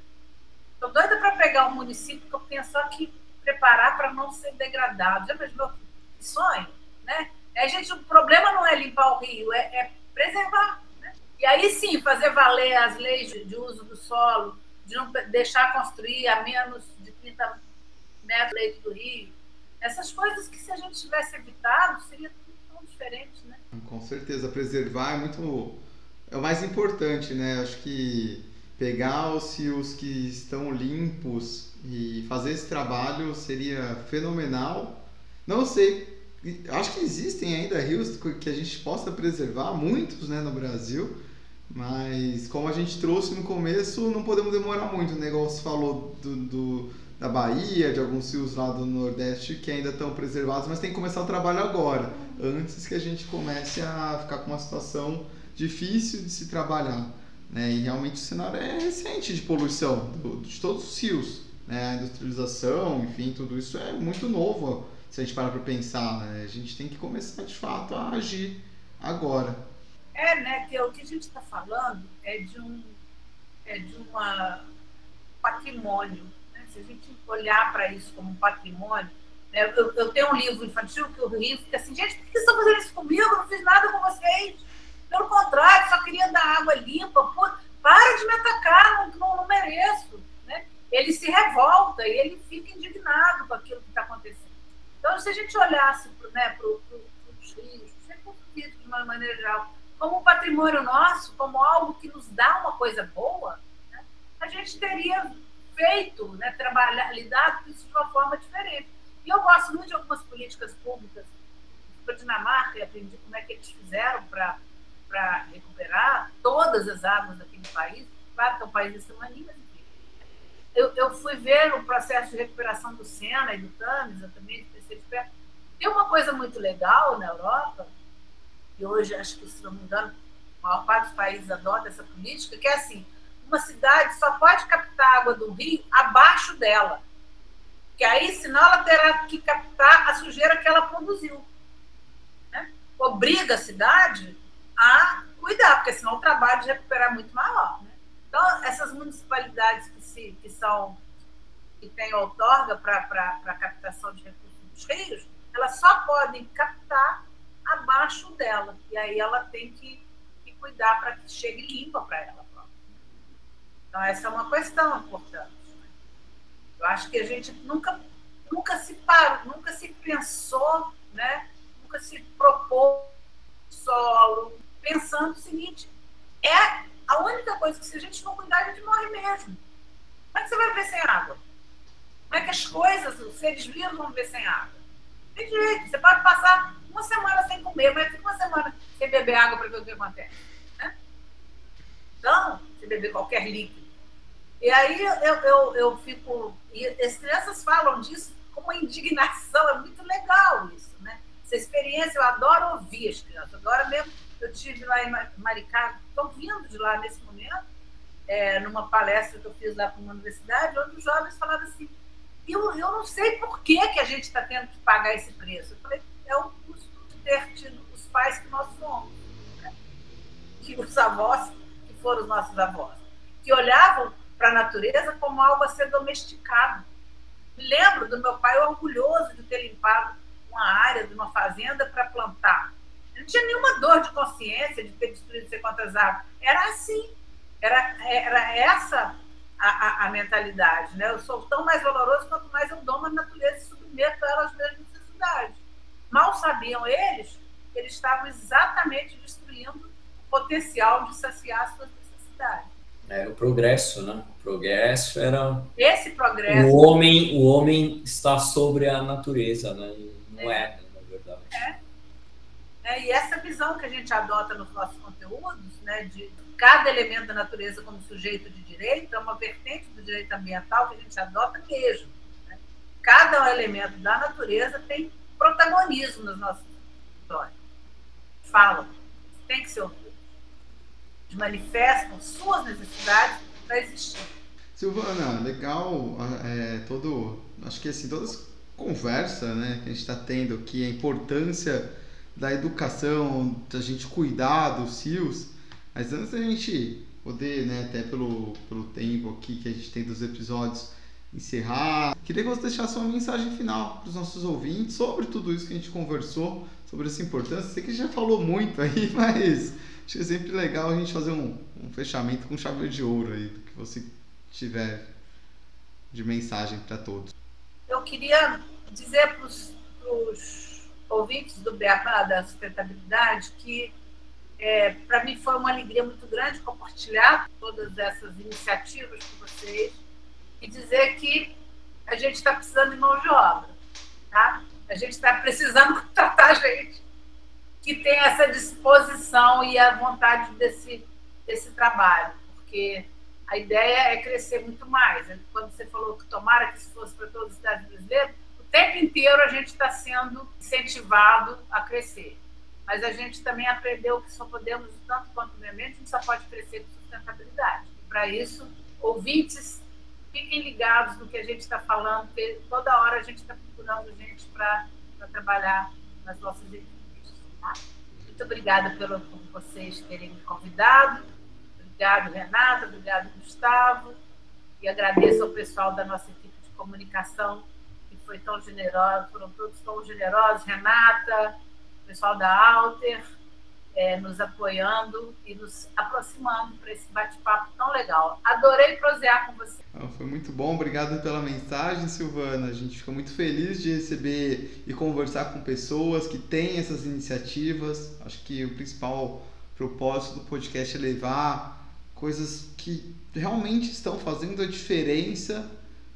Estou doida para pegar um município que eu penso aqui preparar para não ser degradado. Já imaginou que sonho? Né? A gente, o problema não é limpar o rio, é, é preservar. Né? E aí sim, fazer valer as leis de uso do solo, de não deixar construir a menos de 30 metros leito do rio. Essas coisas que se a gente tivesse evitado, seria tudo tão diferente, né? Com certeza, preservar é muito é o mais importante, né? Acho que pegar os rios que estão limpos e fazer esse trabalho seria fenomenal. Não sei, acho que existem ainda rios que a gente possa preservar, muitos né, no Brasil, mas como a gente trouxe no começo, não podemos demorar muito. O negócio falou do, do, da Bahia, de alguns rios lá do Nordeste que ainda estão preservados, mas tem que começar o trabalho agora, antes que a gente comece a ficar com uma situação difícil de se trabalhar. Né? E realmente o cenário é recente de poluição do, de todos os rios. Né? A industrialização, enfim, tudo isso é muito novo se a gente parar para pensar. Né? A gente tem que começar de fato a agir agora. É, né? Que o que a gente está falando é de um é de uma patrimônio. Né? Se a gente olhar para isso como um patrimônio, né? eu, eu, tenho um livro infantil que o Rio fica assim, gente, por que vocês estão fazendo isso comigo? Eu não fiz nada com vocês. Pelo contrário, só queria dar água limpa. Pô, para de me atacar, não, não, não mereço. Né? Ele se revolta e ele fica indignado com aquilo que está acontecendo. Então, se a gente olhasse né, para os rios, sempre de uma maneira geral, como um patrimônio nosso, como algo que nos dá uma coisa boa, né, a gente teria feito, né, trabalhar, lidado com isso de uma forma diferente. E eu gosto muito de algumas políticas públicas. Para Dinamarca e aprendi como é que eles fizeram para recuperar todas as águas daquele país. Claro que é um país enfim. Eu, eu fui ver o processo de recuperação do Sena e do Tamisa também, de perto. Tem uma coisa muito legal na Europa, e hoje acho que, se não me engano, a maior parte dos países adota essa política, que é assim, uma cidade só pode captar água do rio abaixo dela. Que aí, senão, ela terá que captar a sujeira que ela produziu. Né? Obriga a cidade a cuidar, porque senão o trabalho de recuperar é muito maior. Né? Então, essas municipalidades que, se, que são que têm outorga para captação de recursos dos rios, elas só podem captar abaixo dela. E aí ela tem que, que cuidar para que chegue limpa para ela própria. Então, essa é uma questão importante. Eu acho que a gente nunca, nunca se parou, nunca se pensou, né? nunca se propôs solo, pensando o seguinte: é a única coisa que se a gente não cuidar, a gente morre mesmo. Como é que você vai viver sem água? Como é que as coisas, os seres vivos vão viver sem água? Tem jeito, você pode passar uma semana sem comer, mas fica uma semana sem beber água para ver o que acontece. Né? Então, se beber qualquer líquido. E aí eu, eu, eu fico. E as crianças falam disso com uma indignação, é muito legal isso, né? Essa experiência, eu adoro ouvir as crianças. Agora mesmo eu tive lá em Maricá, estou vindo de lá nesse momento, é, numa palestra que eu fiz lá para uma universidade, onde os jovens falaram assim: eu, eu não sei por que, que a gente está tendo que pagar esse preço. Eu falei: é o ter tido os pais que nós somos, né? que os avós, que foram os nossos avós, que olhavam para a natureza como algo a ser domesticado. Me lembro do meu pai orgulhoso de ter limpado uma área de uma fazenda para plantar não tinha nenhuma dor de consciência de ter destruído sei quantas árvores. Era assim. Era, era essa a, a, a, mentalidade. Né? Eu sou tão mais valoroso quanto mais eu domo a natureza e submeto ela às minhas necessidades. Mal sabiam eles que eles estavam exatamente destruindo o potencial de saciar as suas necessidades. É, o progresso, né? O progresso era. Esse progresso. O homem, o homem está sobre a natureza, né? Não é, é na verdade. É. É, e essa visão que a gente adota nos nossos conteúdos, né, de cada elemento da natureza como sujeito de direito, é uma vertente do direito ambiental que a gente adota mesmo. Né? Cada elemento da natureza tem protagonismo nas nossas histórias. Falam, tem que ser ouvido. Manifestam suas necessidades para existir. Silvana, legal é, todo, acho que assim, todas as conversas né, que a gente está tendo aqui, a importância da educação, da gente cuidar dos rios. Mas antes da gente poder, né, até pelo, pelo tempo aqui que a gente tem dos episódios, encerrar, Queria que você deixasse uma mensagem final para os nossos ouvintes sobre tudo isso que a gente conversou, sobre essa importância. Sei que já falou muito aí, mas acho que é sempre legal a gente fazer um, um fechamento com chave de ouro aí, do que você tiver de mensagem para todos. Eu queria dizer para os ouvintes do Beabá da sustentabilidade que é, para mim foi uma alegria muito grande compartilhar todas essas iniciativas com vocês e dizer que a gente está precisando de mão de obra. Tá? A gente está precisando contratar gente que tem essa disposição e a vontade desse, desse trabalho, porque a ideia é crescer muito mais. Quando você falou que tomara que isso fosse para todas as cidades brasileiras, o tempo inteiro a gente está sendo incentivado a crescer. Mas a gente também aprendeu que só podemos, tanto quanto ambiente, a gente só pode crescer com sustentabilidade. Para isso, ouvintes, fiquem ligados no que a gente está falando, porque toda hora a gente está procurando gente para trabalhar nas nossas equipes. Tá? Muito obrigada pelo, por vocês terem me convidado. Obrigado, Renata. Obrigado, Gustavo. E agradeço ao pessoal da nossa equipe de comunicação, que foi tão generoso, foram todos tão generosos. Renata, pessoal da Alter, é, nos apoiando e nos aproximando para esse bate-papo tão legal. Adorei prosear com você. Ah, foi muito bom, obrigado pela mensagem, Silvana. A gente ficou muito feliz de receber e conversar com pessoas que têm essas iniciativas. Acho que o principal propósito do podcast é levar coisas que realmente estão fazendo a diferença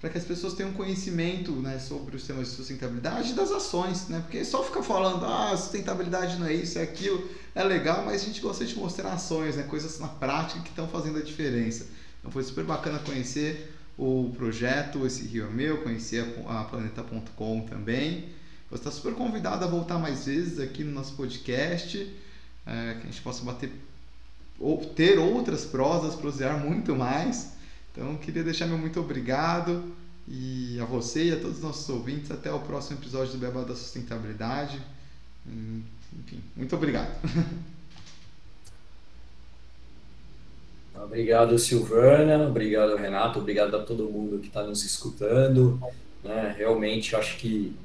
para que as pessoas tenham conhecimento né, sobre os temas de sustentabilidade e das ações, né? Porque só ficar falando, ah, sustentabilidade não é isso, é aquilo, é legal, mas a gente gosta de mostrar ações, né, coisas na prática que estão fazendo a diferença. Então foi super bacana conhecer o projeto, esse Rio é meu, conhecer a Planeta.com também. Você está super convidado a voltar mais vezes aqui no nosso podcast, é, que a gente possa bater ou ter outras prosas, prosear muito mais. Então, queria deixar meu muito obrigado e a você e a todos os nossos ouvintes. Até o próximo episódio do Beba da Sustentabilidade. Hum, enfim, muito obrigado. Obrigado, Silvana. Obrigado, Renato. Obrigado a todo mundo que está nos escutando. Né? Realmente, acho que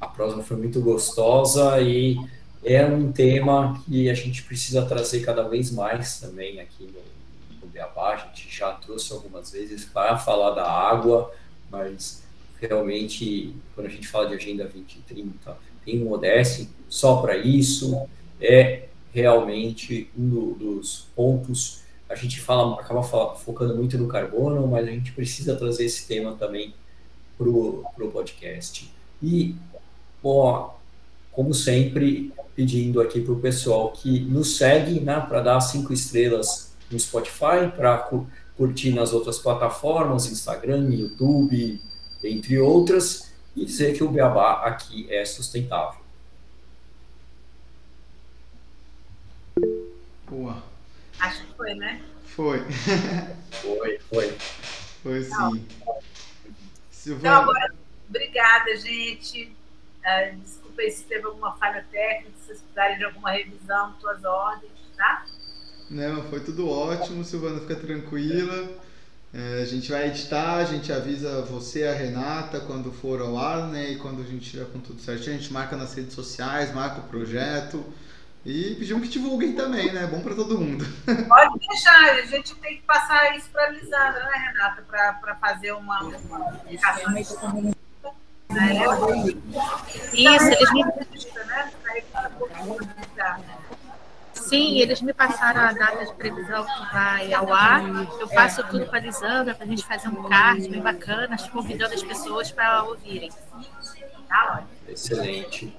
a prosa foi muito gostosa e é um tema que a gente precisa trazer cada vez mais também aqui no, Beabá. A gente já trouxe algumas vezes para falar da água, mas realmente, quando a gente fala de Agenda 2030, tem um ODS só para isso, é realmente um dos pontos. A gente fala, acaba focando muito no carbono, mas a gente precisa trazer esse tema também para o podcast. E, bom, como sempre, pedindo aqui para o pessoal que nos segue, né, para dar cinco estrelas no Spotify, para curtir nas outras plataformas, Instagram, YouTube, entre outras, e dizer que o Beabá aqui é sustentável. Boa. Acho que foi, né? Foi. foi, foi. Foi sim. Silvana. Então, agora, obrigada, gente. Uh, desculpa aí se teve alguma falha técnica, se vocês precisarem de alguma revisão, suas ordens, tá? Não, foi tudo ótimo, Silvana, fica tranquila. É, a gente vai editar, a gente avisa você, a Renata, quando for ao ar, né? E quando a gente tiver com tudo certinho, a gente marca nas redes sociais, marca o projeto. E pedimos que divulguem também, né? Bom para todo mundo. Pode deixar, a gente tem que passar isso para a Lisandra, né, Renata? Para fazer uma. uma... Isso, eles me... Sim, eles me passaram a data de previsão que vai ao ar. Eu passo tudo para a Lisandra para a gente fazer um card bem bacana, convidando as pessoas para ouvirem. Tá Excelente.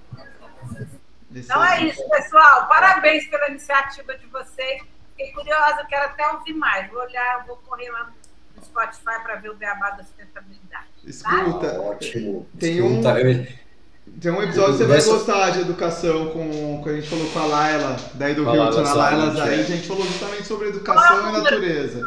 Então é isso, pessoal. Parabéns pela iniciativa de vocês. Fiquei curiosa, quero até ouvir mais. Vou olhar, vou correr lá no Spotify para ver o beabá da sustentabilidade. Escuta, ah, ótimo. Tem um, tem um episódio que você vai gostar de educação com, com a gente falou com a Laila, daí do Rio de Laila Zaid, a gente falou justamente sobre educação e natureza.